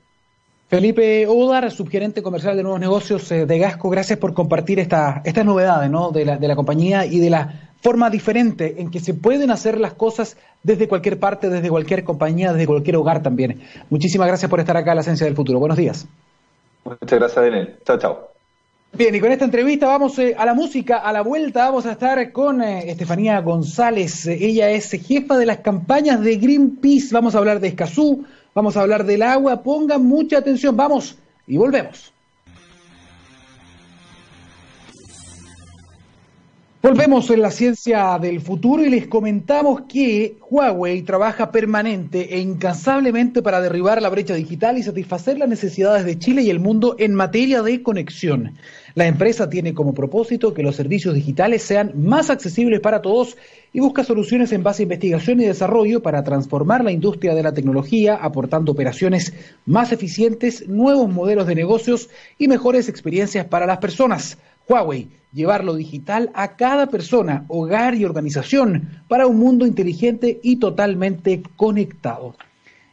Felipe Odar, subgerente comercial de nuevos negocios eh, de Gasco, gracias por compartir esta, estas novedades ¿no? de, la, de la compañía y de la forma diferente en que se pueden hacer las cosas desde cualquier parte, desde cualquier compañía, desde cualquier hogar también. Muchísimas gracias por estar acá en la Esencia del Futuro. Buenos días. Muchas gracias, Daniel. Chao, chao. Bien, y con esta entrevista vamos eh, a la música, a la vuelta vamos a estar con eh, Estefanía González. Ella es jefa de las campañas de Greenpeace. Vamos a hablar de Escazú, vamos a hablar del agua, pongan mucha atención, vamos y volvemos. Volvemos en la ciencia del futuro y les comentamos que Huawei trabaja permanente e incansablemente para derribar la brecha digital y satisfacer las necesidades de Chile y el mundo en materia de conexión. La empresa tiene como propósito que los servicios digitales sean más accesibles para todos y busca soluciones en base a investigación y desarrollo para transformar la industria de la tecnología, aportando operaciones más eficientes, nuevos modelos de negocios y mejores experiencias para las personas. Huawei llevar lo digital a cada persona, hogar y organización para un mundo inteligente y totalmente conectado.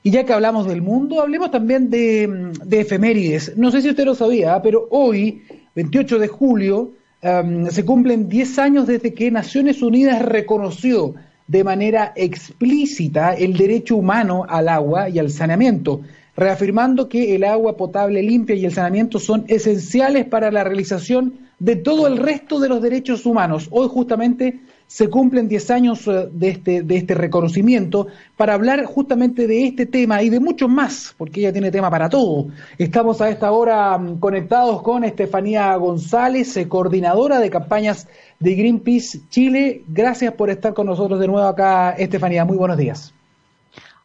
Y ya que hablamos del mundo, hablemos también de, efemérides. No sé si usted lo sabía, pero hoy, 28 de julio, em, se cumplen 10 años desde que Naciones Unidas reconoció de manera explícita el derecho humano al agua y al saneamiento, reafirmando que el agua potable limpia y el saneamiento son esenciales para la realización de todo el resto de los derechos humanos. Hoy justamente se cumplen 10 años eh, de este, de este reconocimiento para hablar justamente de este tema y de muchos más, porque ella tiene tema para todo. Estamos a esta hora mm, conectados con Estefanía González, eh, coordinadora de campañas de Greenpeace Chile. Gracias por estar con nosotros de nuevo acá, Estefanía. Muy buenos días.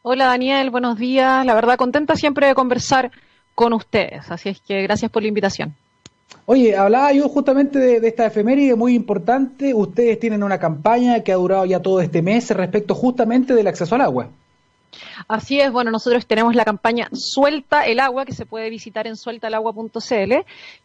Hola Daniel, buenos días. La verdad, contenta siempre de conversar con ustedes. Así es que gracias por la invitación. Oye, hablaba yo justamente de, esta efeméride muy importante. Ustedes tienen una campaña que ha durado ya todo este mes respecto justamente del acceso al agua. Así es, bueno, nosotros tenemos la campaña Suelta el agua, que se puede visitar en sueltalagua.cl,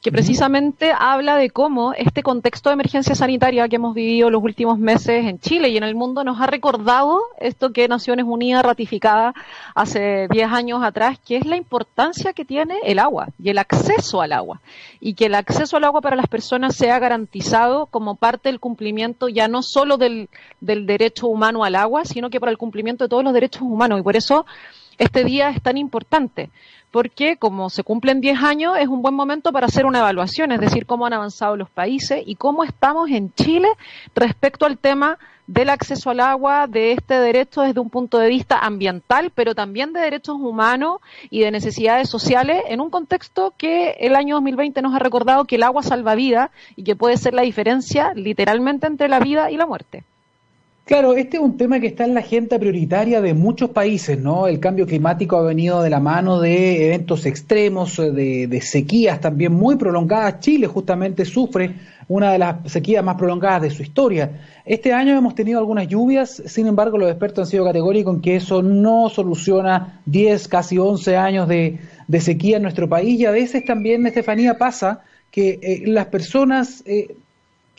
que precisamente habla de cómo este contexto de emergencia sanitaria que hemos vivido los últimos meses en Chile y en el mundo nos ha recordado esto que Naciones Unidas ratificaba hace 10 años atrás, que es la importancia que tiene el agua y el acceso al agua. Y que el acceso al agua para las personas sea garantizado como parte del cumplimiento ya no solo del, del derecho humano al agua, sino que para el cumplimiento de todos los derechos humanos y por eso este día es tan importante, porque como se cumplen 10 años, es un buen momento para hacer una evaluación, es decir, cómo han avanzado los países y cómo estamos en Chile respecto al tema del acceso al agua, de este derecho desde un punto de vista ambiental, pero también de derechos humanos y de necesidades sociales, en un contexto que el año 2020 nos ha recordado que el agua salva vida y que puede ser la diferencia literalmente entre la vida y la muerte. Claro, este es un tema que está en la agenda prioritaria de muchos países, ¿no? El cambio climático ha venido de la mano de eventos extremos, de, sequías también muy prolongadas. Chile justamente sufre una de las sequías más prolongadas de su historia. Este año hemos tenido algunas lluvias, sin embargo los expertos han sido categóricos en que eso no soluciona 10, casi 11 años de, de sequía en nuestro país y a veces también, Estefanía, pasa que eh, las personas... Eh,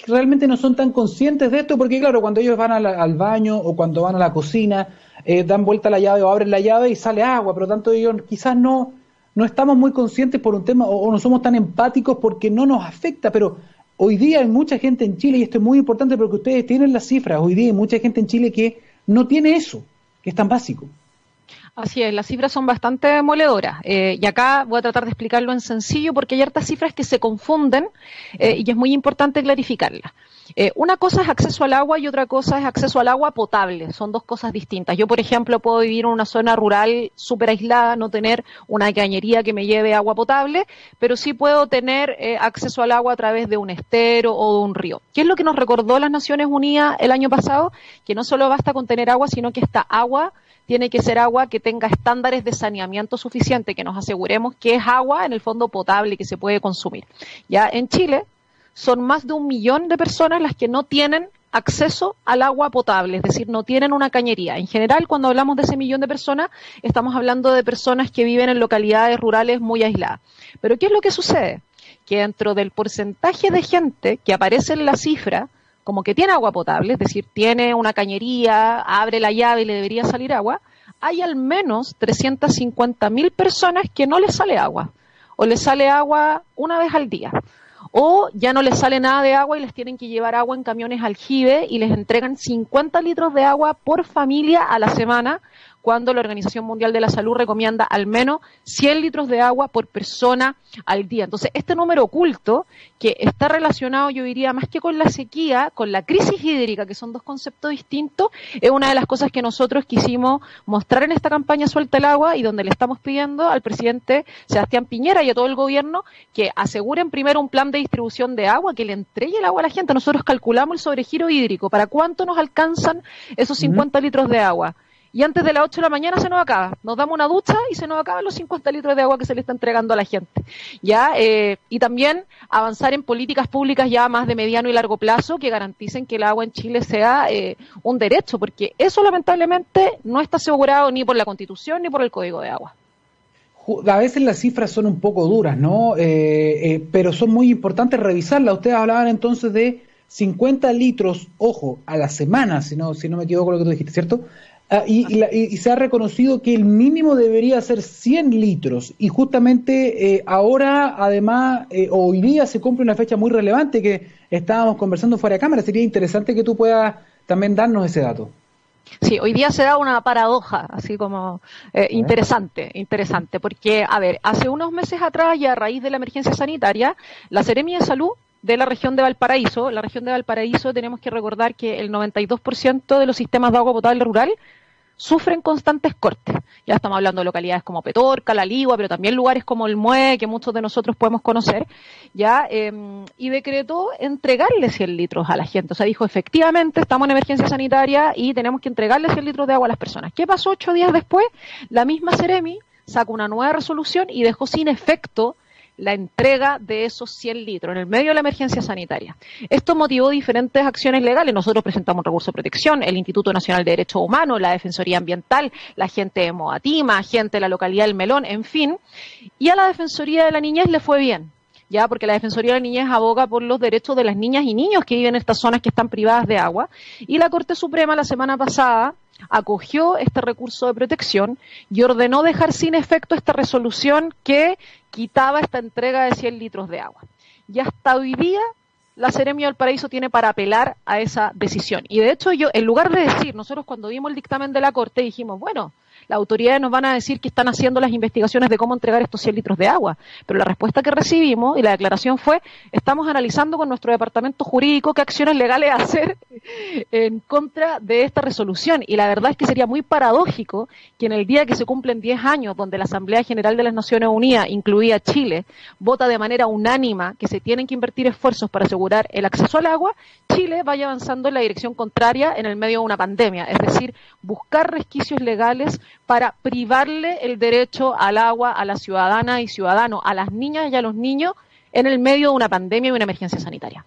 realmente no son tan conscientes de esto, porque claro, cuando ellos van al baño o cuando van a la cocina, eh, dan vuelta la llave o abren la llave y sale agua, pero tanto ellos quizás no, no estamos muy conscientes por un tema o, no somos tan empáticos porque no nos afecta, pero hoy día hay mucha gente en Chile, y esto es muy importante porque ustedes tienen las cifras, hoy día hay mucha gente en Chile que no tiene eso, que es tan básico. Así es, las cifras son bastante demoledoras. Eh, y acá voy a tratar de explicarlo en sencillo porque hay hartas cifras que se confunden eh, y es muy importante clarificarlas. Eh, una cosa es acceso al agua y otra cosa es acceso al agua potable. Son dos cosas distintas. Yo, por ejemplo, puedo vivir en una zona rural súper aislada, no tener una cañería que me lleve agua potable, pero sí puedo tener acceso al agua a través de un estero o de un río. ¿Qué es lo que nos recordó las Naciones Unidas el año pasado? Que no solo basta con tener agua, sino que esta agua tiene que ser agua que tenga estándares de saneamiento suficiente, que nos aseguremos que es agua en el fondo potable que se puede consumir. Ya en Chile son más de un millón de personas las que no tienen acceso al agua potable, es decir, no tienen una cañería. En general, cuando hablamos de ese millón de personas, estamos hablando de personas que viven en localidades rurales muy aisladas. Pero ¿qué es lo que sucede? Que dentro del porcentaje de gente que aparece en la cifra, como que tiene agua potable, es decir, tiene una cañería, abre la llave y le debería salir agua, hay al menos 350 mil personas que no les sale agua, o les sale agua una vez al día, o ya no les sale nada de agua y les tienen que llevar agua en camiones aljibe y les entregan 50 litros de agua por familia a la semana, cuando la Organización Mundial de la Salud recomienda al menos 100 litros de agua por persona al día. Entonces, este número oculto, que está relacionado, yo diría, más que con la sequía, con la crisis hídrica, que son dos conceptos distintos, es una de las cosas que nosotros quisimos mostrar en esta campaña Suelta el Agua y donde le estamos pidiendo al presidente Sebastián Piñera y a todo el gobierno que aseguren primero un plan de distribución de agua, que le entregue el agua a la gente. Nosotros calculamos el sobregiro hídrico, para cuánto nos alcanzan esos 50 litros de agua y antes de las 8 de la mañana se nos acaba. Nos damos una ducha y se nos acaban los 50 litros de agua que se le está entregando a la gente. ¿ya? Eh, y también avanzar en políticas públicas ya más de mediano y largo plazo que garanticen que el agua en Chile sea eh, un derecho, porque eso lamentablemente no está asegurado ni por la Constitución ni por el Código de Agua. A veces las cifras son un poco duras, ¿no? Eh, pero son muy importantes revisarlas. Ustedes hablaban entonces de 50 litros, ojo, a la semana, si no, si no me equivoco lo que tú dijiste, ¿cierto? Ah, y, se ha reconocido que el mínimo debería ser 100 litros y justamente eh, ahora, además, eh, hoy día se cumple una fecha muy relevante que estábamos conversando fuera de cámara. Sería interesante que tú puedas también darnos ese dato. Sí, hoy día se da una paradoja, así como eh, interesante, interesante, porque, a ver, hace unos meses atrás y a raíz de la emergencia sanitaria, la Seremia de Salud de la región de Valparaíso, la región de Valparaíso tenemos que recordar que el 92% de los sistemas de agua potable rural sufren constantes cortes. Ya estamos hablando de localidades como Petorca, La Ligua, pero también lugares como el Mue, que muchos de nosotros podemos conocer, ya, em, y decretó entregarle 100 litros a la gente. O sea, dijo, efectivamente, estamos en emergencia sanitaria y tenemos que entregarle 100 litros de agua a las personas. ¿Qué pasó ocho días después? La misma Ceremi sacó una nueva resolución y dejó sin efecto la entrega de esos 100 litros en el medio de la emergencia sanitaria. Esto motivó diferentes acciones legales. Nosotros presentamos recurso de protección, el Instituto Nacional de Derechos Humanos, la Defensoría Ambiental, la gente de Moatima, gente de la localidad del Melón, en fin. Y a la Defensoría de la Niñez le fue bien ya porque la Defensoría de la Niñez aboga por los derechos de las niñas y niños que viven en estas zonas que están privadas de agua. Y la Corte Suprema la semana pasada acogió este recurso de protección y ordenó dejar sin efecto esta resolución que quitaba esta entrega de 100 litros de agua. Y hasta hoy día la Seremia del Paraíso tiene para apelar a esa decisión. Y de hecho yo, en lugar de decir, nosotros cuando vimos el dictamen de la Corte dijimos, bueno, las autoridades nos van a decir que están haciendo las investigaciones de cómo entregar estos 100 litros de agua. Pero la respuesta que recibimos y la declaración fue, estamos analizando con nuestro departamento jurídico qué acciones legales hacer en contra de esta resolución. Y la verdad es que sería muy paradójico que en el día que se cumplen 10 años, donde la Asamblea General de las Naciones Unidas, incluida Chile, vota de manera unánima que se tienen que invertir esfuerzos para asegurar el acceso al agua, Chile vaya avanzando en la dirección contraria en el medio de una pandemia. Es decir, buscar resquicios legales para privarle el derecho al agua a la ciudadana y ciudadano, a las niñas y a los niños en el medio de una pandemia y una emergencia sanitaria.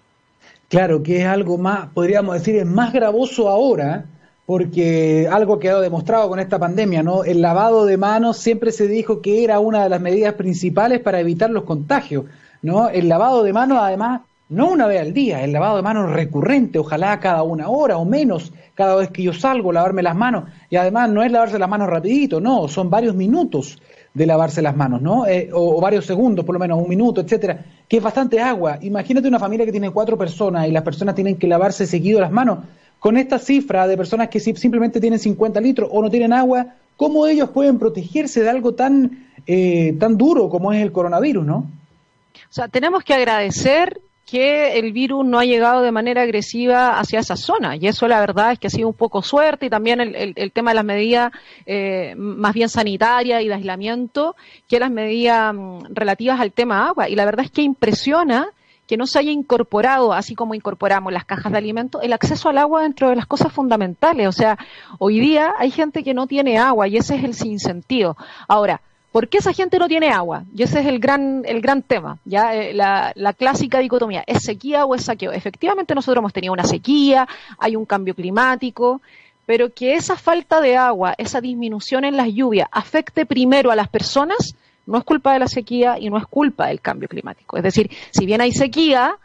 Claro, que es algo más, podríamos decir, es más gravoso ahora, porque algo quedó demostrado con esta pandemia, ¿no? El lavado de manos siempre se dijo que era una de las medidas principales para evitar los contagios, ¿no? El lavado de manos, además, no una vez al día, el lavado de manos recurrente, ojalá cada una hora o menos, cada vez que yo salgo, lavarme las manos. Y además no es lavarse las manos rapidito, no, son varios minutos de lavarse las manos, ¿no? Eh, o, varios segundos, por lo menos un minuto, etcétera, que es bastante agua. Imagínate una familia que tiene cuatro personas y las personas tienen que lavarse seguido las manos. Con esta cifra de personas que simplemente tienen 50 litros o no tienen agua, ¿cómo ellos pueden protegerse de algo tan, eh, tan duro como es el coronavirus, no? O sea, tenemos que agradecer que el virus no ha llegado de manera agresiva hacia esa zona. Y eso la verdad es que ha sido un poco suerte y también el, tema de las medidas eh, más bien sanitarias y de aislamiento que las medidas mm, relativas al tema agua. Y la verdad es que impresiona que no se haya incorporado, así como incorporamos las cajas de alimentos, el acceso al agua dentro de las cosas fundamentales. O sea, hoy día hay gente que no tiene agua y ese es el sinsentido. Ahora, ¿Por qué esa gente no tiene agua? Y ese es el gran, el gran tema, ¿ya? Eh, la, la, clásica dicotomía, ¿es sequía o es saqueo? Efectivamente nosotros hemos tenido una sequía, hay un cambio climático, pero que esa falta de agua, esa disminución en las lluvias afecte primero a las personas, no es culpa de la sequía y no es culpa del cambio climático. Es decir, si bien hay sequía,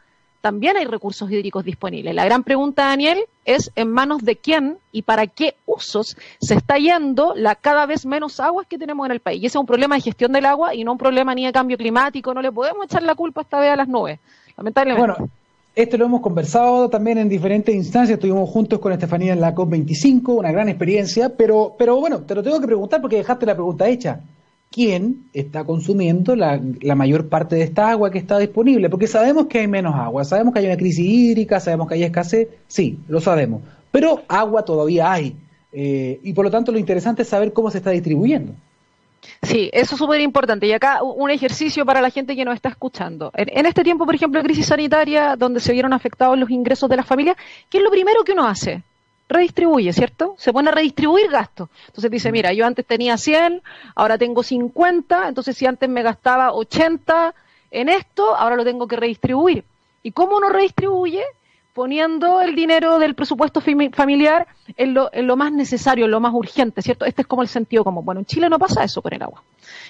también hay recursos hídricos disponibles. La gran pregunta, Daniel, es en manos de quién y para qué usos se está yendo la cada vez menos aguas que tenemos en el país. Y ese es un problema de gestión del agua y no un problema ni de cambio climático. No le podemos echar la culpa esta vez a las nubes, lamentablemente. Bueno. Esto lo hemos conversado también en diferentes instancias. Estuvimos juntos con Estefanía en la COP25, una gran experiencia. Pero, pero bueno, te lo tengo que preguntar porque dejaste la pregunta hecha. ¿Quién está consumiendo la, la, mayor parte de esta agua que está disponible? Porque sabemos que hay menos agua, sabemos que hay una crisis hídrica, sabemos que hay escasez, sí, lo sabemos. Pero agua todavía hay. Eh, y por lo tanto lo interesante es saber cómo se está distribuyendo. Sí, eso es súper importante. Y acá un ejercicio para la gente que nos está escuchando. En, este tiempo, por ejemplo, de crisis sanitaria, donde se vieron afectados los ingresos de las familias, ¿qué es lo primero que uno hace? Redistribuye, ¿cierto? Se pone a redistribuir gastos. Entonces dice, mira, yo antes tenía 100, ahora tengo 50, entonces si antes me gastaba 80 en esto, ahora lo tengo que redistribuir. ¿Y cómo uno redistribuye? poniendo el dinero del presupuesto familiar en lo, en lo, más necesario, en lo más urgente, ¿cierto? Este es como el sentido común. Bueno, en Chile no pasa eso con el agua.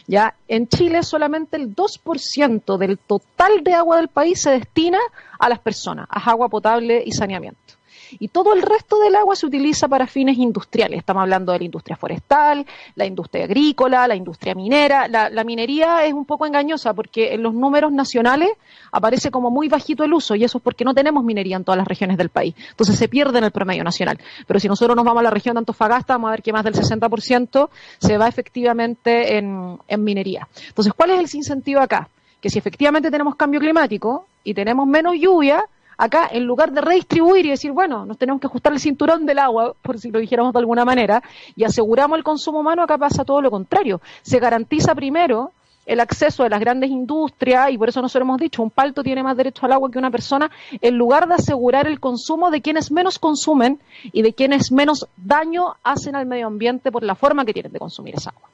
Ya, en Chile solamente el 2% del total de agua del país se destina a las personas, a agua potable y saneamiento y todo el resto del agua se utiliza para fines industriales. Estamos hablando de la industria forestal, la industria agrícola, la industria minera. La, minería es un poco engañosa porque en los números nacionales aparece como muy bajito el uso y eso es porque no tenemos minería en todas las regiones del país. Entonces se pierde en el promedio nacional. Pero si nosotros nos vamos a la región de Antofagasta, vamos a ver que más del 60% se va efectivamente en, en minería. Entonces, ¿cuál es el sinsentido acá? Que si efectivamente tenemos cambio climático y tenemos menos lluvia, acá, en lugar de redistribuir y decir, bueno, nos tenemos que ajustar el cinturón del agua, por si lo dijéramos de alguna manera, y aseguramos el consumo humano, acá pasa todo lo contrario. Se garantiza primero el acceso de las grandes industrias, y por eso nosotros hemos dicho, un palto tiene más derecho al agua que una persona, en lugar de asegurar el consumo de quienes menos consumen y de quienes menos daño hacen al medio ambiente por la forma que tienen de consumir esa agua.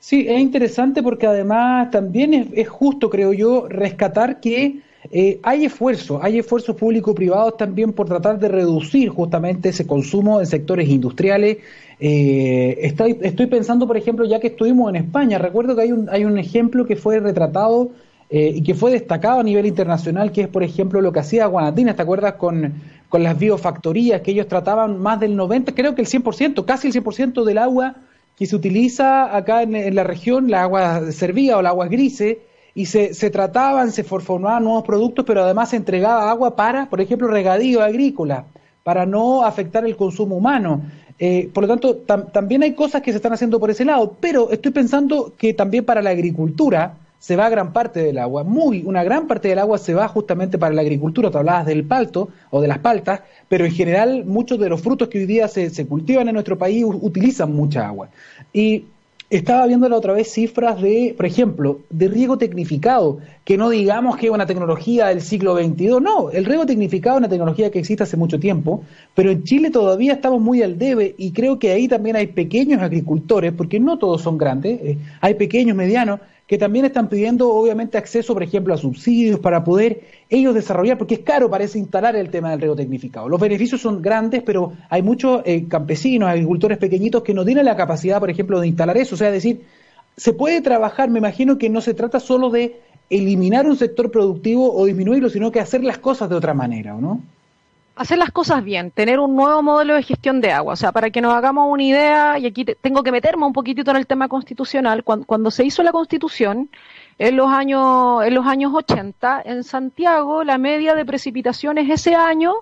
Sí, es interesante porque además también es justo, creo yo, rescatar que eh, hay esfuerzos, hay esfuerzos público-privados también por tratar de reducir justamente ese consumo en sectores industriales. Eh, estoy, pensando, por ejemplo, ya que estuvimos en España, recuerdo que hay un, hay un ejemplo que fue retratado eh, y que fue destacado a nivel internacional, que es, por ejemplo, lo que hacía Guanatina, ¿te acuerdas? Con, con las biofactorías, que ellos trataban más del 90, creo que el 100%, casi el 100% del agua que se utiliza acá en, la región, la agua servida o la agua grise, y se, se trataban, se formaban nuevos productos, pero además se entregaba agua para, por ejemplo, regadío agrícola, para no afectar el consumo humano. Eh, por lo tanto, también hay cosas que se están haciendo por ese lado, pero estoy pensando que también para la agricultura se va gran parte del agua, muy, una gran parte del agua se va justamente para la agricultura, te hablabas del palto o de las paltas, pero en general muchos de los frutos que hoy día se, se cultivan en nuestro país utilizan mucha agua. Y estaba viendo la otra vez cifras de, por ejemplo, de riego tecnificado, que no digamos que es una tecnología del siglo XXII, no, el riego tecnificado es una tecnología que existe hace mucho tiempo, pero en Chile todavía estamos muy al debe y creo que ahí también hay pequeños agricultores, porque no todos son grandes, eh, hay pequeños, medianos, que también están pidiendo obviamente acceso, por ejemplo, a subsidios para poder ellos desarrollar, porque es caro, parece, instalar el tema del riego tecnificado. Los beneficios son grandes, pero hay muchos eh, campesinos, agricultores pequeñitos que no tienen la capacidad, por ejemplo, de instalar eso. O sea, decir, se puede trabajar, me imagino que no se trata solo de eliminar un sector productivo o disminuirlo, sino que hacer las cosas de otra manera, ¿o no? Hacer las cosas bien, tener un nuevo modelo de gestión de agua. O sea, para que nos hagamos una idea, y aquí tengo que meterme un poquitito en el tema constitucional, cuando, se hizo la constitución, en los años en los años 80 en Santiago la media de precipitaciones ese año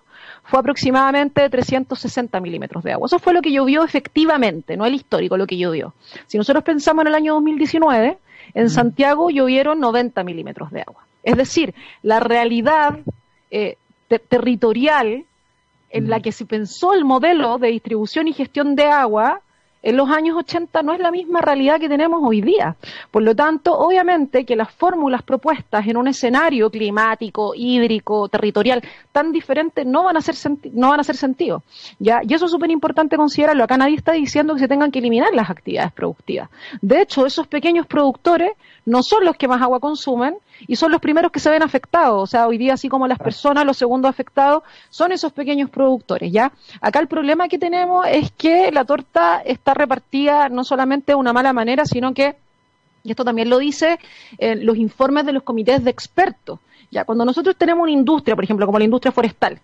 fue aproximadamente 360 milímetros de agua. Eso fue lo que llovió efectivamente, no el histórico, lo que llovió. Si nosotros pensamos en el año 2019, en Santiago llovieron 90 milímetros de agua. Es decir, la realidad eh, territorial en la que se pensó el modelo de distribución y gestión de agua en los años 80 no es la misma realidad que tenemos hoy día. Por lo tanto, obviamente que las fórmulas propuestas en un escenario climático, hídrico, territorial tan diferente no van a hacer, no van a hacer sentido. ¿ya? Y eso es súper importante considerarlo. Acá nadie está diciendo que se tengan que eliminar las actividades productivas. De hecho, esos pequeños productores no son los que más agua consumen y son los primeros que se ven afectados. O sea, hoy día, así como las personas, los segundos afectados son esos pequeños productores, ¿ya? Acá el problema que tenemos es que la torta está repartida no solamente de una mala manera, sino que, y esto también lo dice eh, los informes de los comités de expertos, ¿ya? Cuando nosotros tenemos una industria, por ejemplo, como la industria forestal,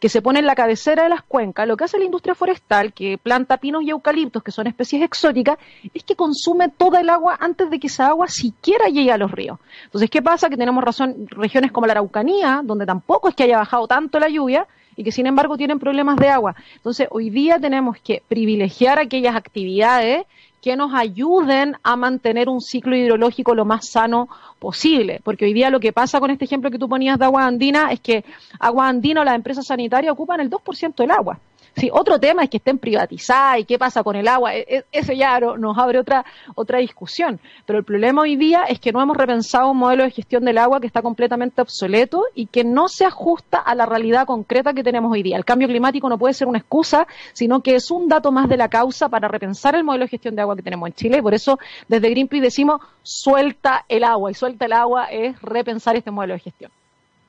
que se pone en la cabecera de las cuencas, lo que hace la industria forestal, que planta pinos y eucaliptos, que son especies exóticas, es que consume toda el agua antes de que esa agua siquiera llegue a los ríos. Entonces, ¿qué pasa? Que tenemos razón, regiones como la Araucanía, donde tampoco es que haya bajado tanto la lluvia, y que sin embargo tienen problemas de agua. Entonces, hoy día tenemos que privilegiar aquellas actividades que nos ayuden a mantener un ciclo hidrológico lo más sano posible. Porque hoy día lo que pasa con este ejemplo que tú ponías de agua andina es que agua andina o las empresas sanitarias ocupan el 2% del agua. Sí, otro tema es que estén privatizadas y qué pasa con el agua, e, e, eso ya nos abre otra, otra discusión. Pero el problema hoy día es que no hemos repensado un modelo de gestión del agua que está completamente obsoleto y que no se ajusta a la realidad concreta que tenemos hoy día. El cambio climático no puede ser una excusa, sino que es un dato más de la causa para repensar el modelo de gestión de agua que tenemos en Chile y por eso desde Greenpeace decimos suelta el agua y suelta el agua es repensar este modelo de gestión.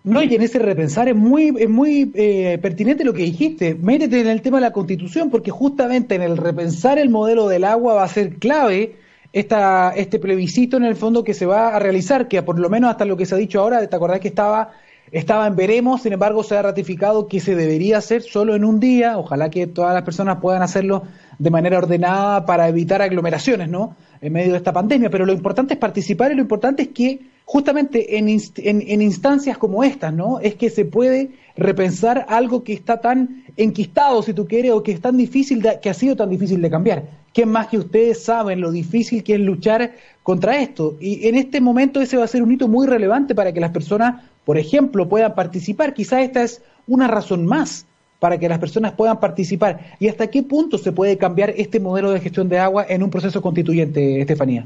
No, y en ese repensar es muy, es muy eh, pertinente lo que dijiste. Métete en el tema de la constitución, porque justamente en el repensar el modelo del agua va a ser clave esta, este plebiscito en el fondo que se va a realizar, que por lo menos hasta lo que se ha dicho ahora, te acordás que estaba, estaba en veremos, sin embargo se ha ratificado que se debería hacer solo en un día, ojalá que todas las personas puedan hacerlo de manera ordenada para evitar aglomeraciones, ¿no? En medio de esta pandemia, pero lo importante es participar y lo importante es que justamente en, en, instancias como estas, ¿no? Es que se puede repensar algo que está tan enquistado, si tú quieres, o que es tan difícil, que ha sido tan difícil de cambiar. ¿Quién más que ustedes saben lo difícil que es luchar contra esto? Y en este momento ese va a ser un hito muy relevante para que las personas, por ejemplo, puedan participar. Quizás esta es una razón más para que las personas puedan participar. ¿Y hasta qué punto se puede cambiar este modelo de gestión de agua en un proceso constituyente, Estefanía?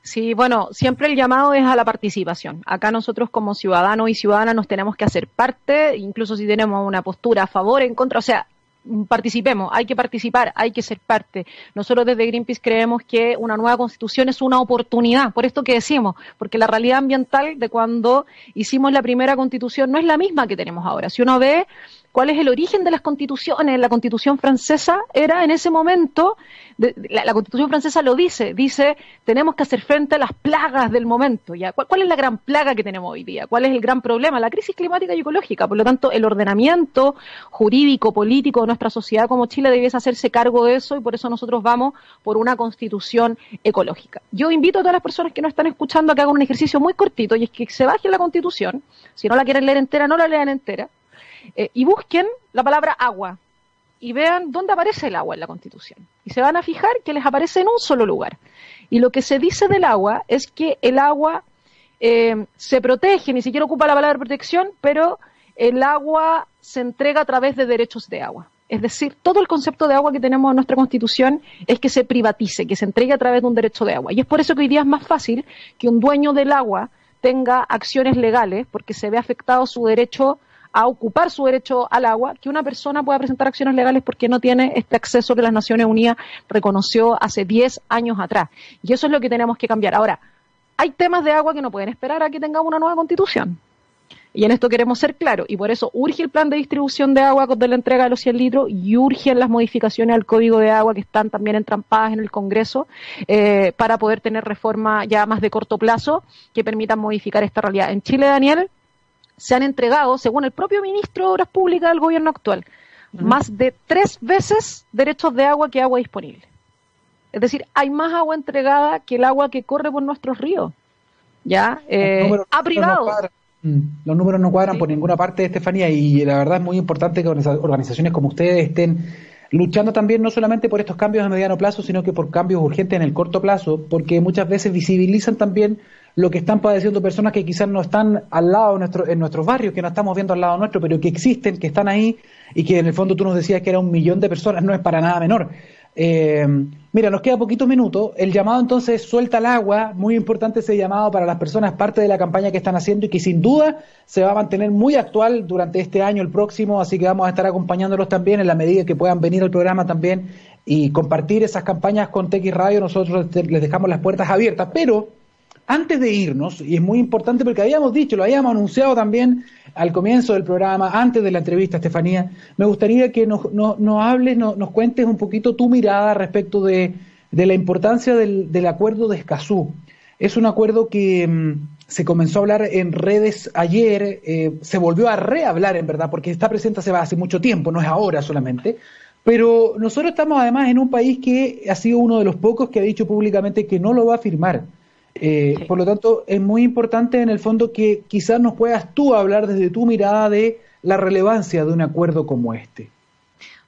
Sí, bueno, siempre el llamado es a la participación. Acá nosotros como ciudadanos y ciudadanas nos tenemos que hacer parte, incluso si tenemos una postura a favor, en contra, o sea, participemos, hay que participar, hay que ser parte. Nosotros desde Greenpeace creemos que una nueva constitución es una oportunidad, por esto que decimos, porque la realidad ambiental de cuando hicimos la primera constitución no es la misma que tenemos ahora. Si uno ve cuál es el origen de las constituciones. La constitución francesa era en ese momento, la, constitución francesa lo dice, dice, tenemos que hacer frente a las plagas del momento. ¿ya? ¿Cuál, es la gran plaga que tenemos hoy día? ¿Cuál es el gran problema? La crisis climática y ecológica. Por lo tanto, el ordenamiento jurídico, político de nuestra sociedad como Chile debiese hacerse cargo de eso y por eso nosotros vamos por una constitución ecológica. Yo invito a todas las personas que nos están escuchando a que hagan un ejercicio muy cortito y es que se baje la constitución. Si no la quieren leer entera, no la lean entera eh, y busquen la palabra agua y vean dónde aparece el agua en la Constitución. Y se van a fijar que les aparece en un solo lugar. Y lo que se dice del agua es que el agua eh, se protege, ni siquiera ocupa la palabra protección, pero el agua se entrega a través de derechos de agua. Es decir, todo el concepto de agua que tenemos en nuestra Constitución es que se privatice, que se entregue a través de un derecho de agua. Y es por eso que hoy día es más fácil que un dueño del agua tenga acciones legales porque se ve afectado su derecho a ocupar su derecho al agua, que una persona pueda presentar acciones legales porque no tiene este acceso que las Naciones Unidas reconoció hace 10 años atrás. Y eso es lo que tenemos que cambiar. Ahora, hay temas de agua que no pueden esperar a que tengamos una nueva constitución. Y en esto queremos ser claros, y por eso urge el plan de distribución de agua de la entrega de los 100 litros y urgen las modificaciones al código de agua que están también entrampadas en el Congreso eh, para poder tener reformas ya más de corto plazo que permitan modificar esta realidad. En Chile, Daniel, se han entregado, según el propio ministro de Obras Públicas del gobierno actual, más de tres veces derechos de agua que agua disponible. Es decir, hay más agua entregada que el agua que corre por nuestros ríos. ¿Ya? Eh, a privados. Mm, los números no cuadran por ninguna parte, Estefanía, y la verdad es muy importante que organizaciones como ustedes estén luchando también no solamente por estos cambios a mediano plazo, sino que por cambios urgentes en el corto plazo, porque muchas veces visibilizan también lo que están padeciendo personas que quizás no están al lado de nuestro, en nuestros barrios, que no estamos viendo al lado nuestro, pero que existen, que están ahí y que en el fondo tú nos decías que era un millón de personas, no es para nada menor. Eh, mira, nos queda poquitos minutos. El llamado entonces suelta el agua, muy importante ese llamado para las personas, parte de la campaña que están haciendo y que sin duda se va a mantener muy actual durante este año, el próximo, así que vamos a estar acompañándolos también en la medida que puedan venir al programa también y compartir esas campañas con TX Radio. Nosotros les dejamos las puertas abiertas, pero antes de irnos, y es muy importante porque habíamos dicho, lo habíamos anunciado también al comienzo del programa, antes de la entrevista, Estefanía, me gustaría que nos, hables, nos cuentes un poquito tu mirada respecto de, la importancia del, acuerdo de Escazú. Es un acuerdo que mm, se comenzó a hablar en redes ayer, eh, se volvió a rehablar en verdad, porque está presente hace, hace mucho tiempo, no es ahora solamente. Pero nosotros estamos además en un país que ha sido uno de los pocos que ha dicho públicamente que no lo va a firmar. Eh, por lo tanto, es muy importante en el fondo que quizás nos puedas tú hablar desde tu mirada de la relevancia de un acuerdo como este.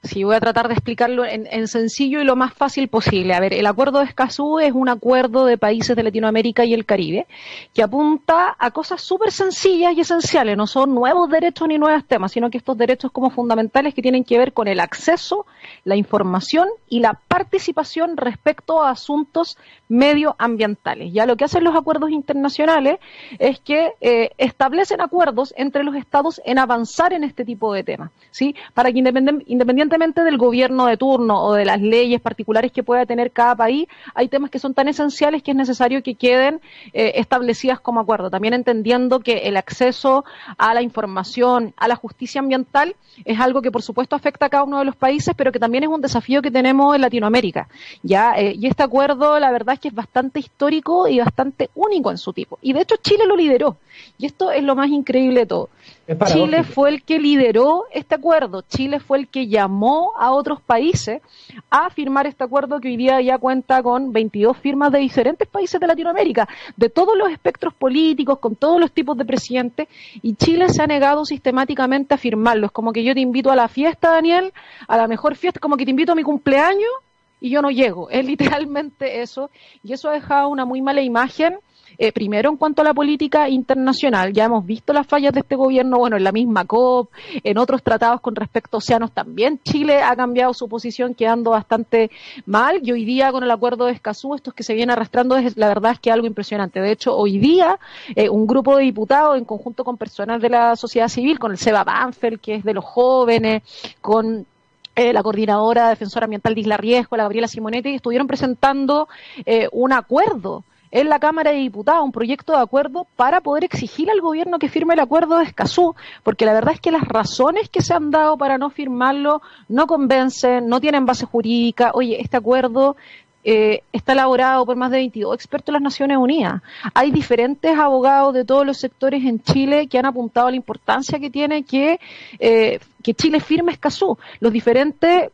Sí, voy a tratar de explicarlo en, sencillo y lo más fácil posible. A ver, el acuerdo de Escazú es un acuerdo de países de Latinoamérica y el Caribe que apunta a cosas súper sencillas y esenciales. No son nuevos derechos ni nuevos temas, sino que estos derechos como fundamentales que tienen que ver con el acceso, la información y la participación respecto a asuntos medioambientales. Ya lo que hacen los acuerdos internacionales es que eh, establecen acuerdos entre los estados en avanzar en este tipo de temas, ¿sí? Para que independientemente del gobierno de turno o de las leyes particulares que pueda tener cada país, hay temas que son tan esenciales que es necesario que queden eh, establecidas como acuerdo. También entendiendo que el acceso a la información, a la justicia ambiental, es algo que por supuesto afecta a cada uno de los países, pero que también es un desafío que tenemos en Latinoamérica. Ya, eh, y este acuerdo, la verdad es que es bastante histórico y bastante único en su tipo. Y de hecho Chile lo lideró. Y esto es lo más increíble de todo. Chile fue el que lideró este acuerdo. Chile fue el que llamó a otros países a firmar este acuerdo que hoy día ya cuenta con 22 firmas de diferentes países de Latinoamérica, de todos los espectros políticos, con todos los tipos de presidentes, y Chile se ha negado sistemáticamente a firmarlo. Es como que yo te invito a la fiesta, Daniel, a la mejor fiesta, como que te invito a mi cumpleaños y yo no llego. Es literalmente eso, y eso ha dejado una muy mala imagen eh, primero, en cuanto a la política internacional, ya hemos visto las fallas de este gobierno, bueno, en la misma COP, en otros tratados con respecto a océanos también. Chile ha cambiado su posición quedando bastante mal y hoy día con el acuerdo de Escazú, esto que se viene arrastrando, es, la verdad es que algo impresionante. De hecho, hoy día eh, un grupo de diputados en conjunto con personas de la sociedad civil, con el Seba Banfield, que es de los jóvenes, con eh, la coordinadora defensora ambiental de Isla Riesgo, la Gabriela Simonetti, estuvieron presentando un acuerdo en la Cámara de Diputados un proyecto de acuerdo para poder exigir al gobierno que firme el acuerdo de Escazú, porque la verdad es que las razones que se han dado para no firmarlo no convencen, no tienen base jurídica. Oye, este acuerdo eh, está elaborado por más de 22 expertos de las Naciones Unidas. Hay diferentes abogados de todos los sectores en Chile que han apuntado a la importancia que tiene que, eh, que Chile firme Escazú. Los diferentes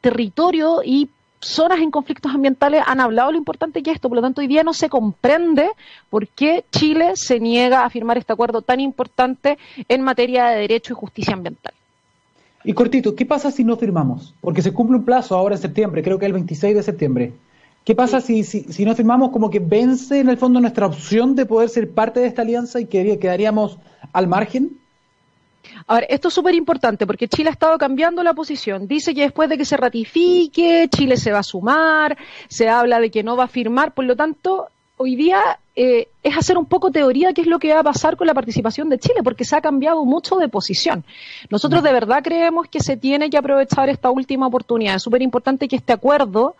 territorios y zonas en conflictos ambientales han hablado lo importante que es esto, por lo tanto hoy día no se comprende por qué Chile se niega a firmar este acuerdo tan importante en materia de derecho y justicia ambiental. Y cortito, ¿qué pasa si no firmamos? Porque se cumple un plazo ahora en septiembre, creo que el 26 de septiembre. ¿Qué pasa si, si, no firmamos como que vence en el fondo nuestra opción de poder ser parte de esta alianza y que quedaríamos al margen? A ver, esto es súper importante porque Chile ha estado cambiando la posición. Dice que después de que se ratifique, Chile se va a sumar, se habla de que no va a firmar, por lo tanto, hoy día eh, es hacer un poco teoría qué es lo que va a pasar con la participación de Chile, porque se ha cambiado mucho de posición. Nosotros de verdad creemos que se tiene que aprovechar esta última oportunidad. Es súper importante que este acuerdo,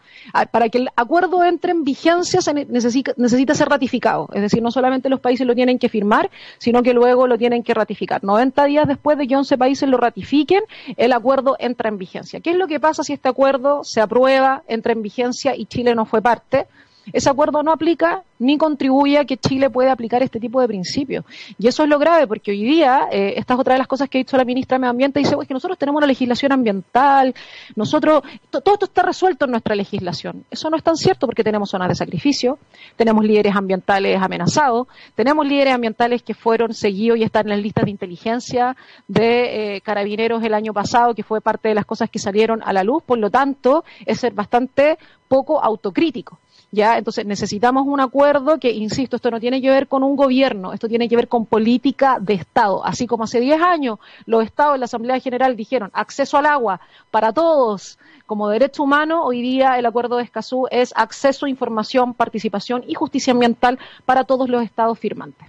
para que el acuerdo entre en vigencia, se necesita, necesita ser ratificado. Es decir, no solamente los países lo tienen que firmar, sino que luego lo tienen que ratificar. 90 días después de que 11 países lo ratifiquen, el acuerdo entra en vigencia. ¿Qué es lo que pasa si este acuerdo se aprueba, entra en vigencia y Chile no fue parte? Ese acuerdo no aplica ni contribuye a que Chile pueda aplicar este tipo de principios. Y eso es lo grave, porque hoy día, eh, esta es otra de las cosas que ha dicho la ministra de Medio Ambiente, dice, pues que nosotros tenemos una legislación ambiental, nosotros, todo esto está resuelto en nuestra legislación. Eso no es tan cierto porque tenemos zonas de sacrificio, tenemos líderes ambientales amenazados, tenemos líderes ambientales que fueron seguidos y están en las listas de inteligencia de eh, carabineros el año pasado, que fue parte de las cosas que salieron a la luz, por lo tanto, es ser bastante poco autocrítico. ¿Ya? Entonces necesitamos un acuerdo que, insisto, esto no tiene que ver con un gobierno, esto tiene que ver con política de Estado. Así como hace 10 años los Estados en la Asamblea General dijeron acceso al agua para todos como derecho humano, hoy día el acuerdo de Escazú es acceso a información, participación y justicia ambiental para todos los Estados firmantes.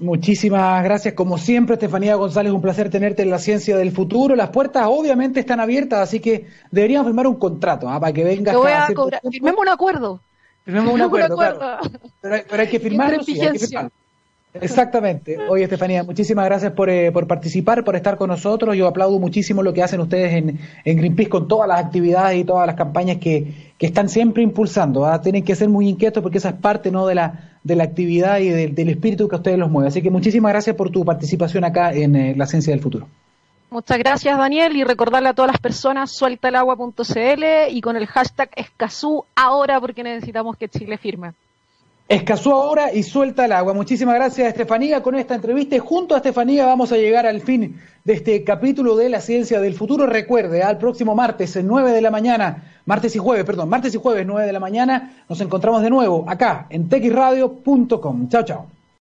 Muchísimas gracias, como siempre, Estefanía González, un placer tenerte en la ciencia del futuro. Las puertas obviamente están abiertas, así que deberíamos firmar un contrato ¿ah? para que vengas. a, Firmemos un acuerdo. Firmemos un acuerdo, Pero, hay, que firmarlo, Exactamente. Oye, Estefanía, muchísimas gracias por, eh, por, participar, por estar con nosotros. Yo aplaudo muchísimo lo que hacen ustedes en, en Greenpeace con todas las actividades y todas las campañas que, que están siempre impulsando. ¿ah? Tienen que ser muy inquietos porque esa es parte ¿no? de, la, de la actividad y del espíritu que a ustedes los mueve. Así que muchísimas gracias por tu participación acá en eh, la Ciencia del Futuro. Muchas gracias, Daniel, y recordarle a todas las personas sueltalagua.cl y con el hashtag Escazú ahora porque necesitamos que Chile firme. Escazú ahora y suelta el agua. Muchísimas gracias, Estefanía, con esta entrevista. Y junto a Estefanía vamos a llegar al fin de este capítulo de la ciencia del futuro. Recuerde, al próximo martes, 9 de la mañana, martes y jueves, perdón, martes y jueves, 9 de la mañana, nos encontramos de nuevo acá en texradio.com. Chao, chao.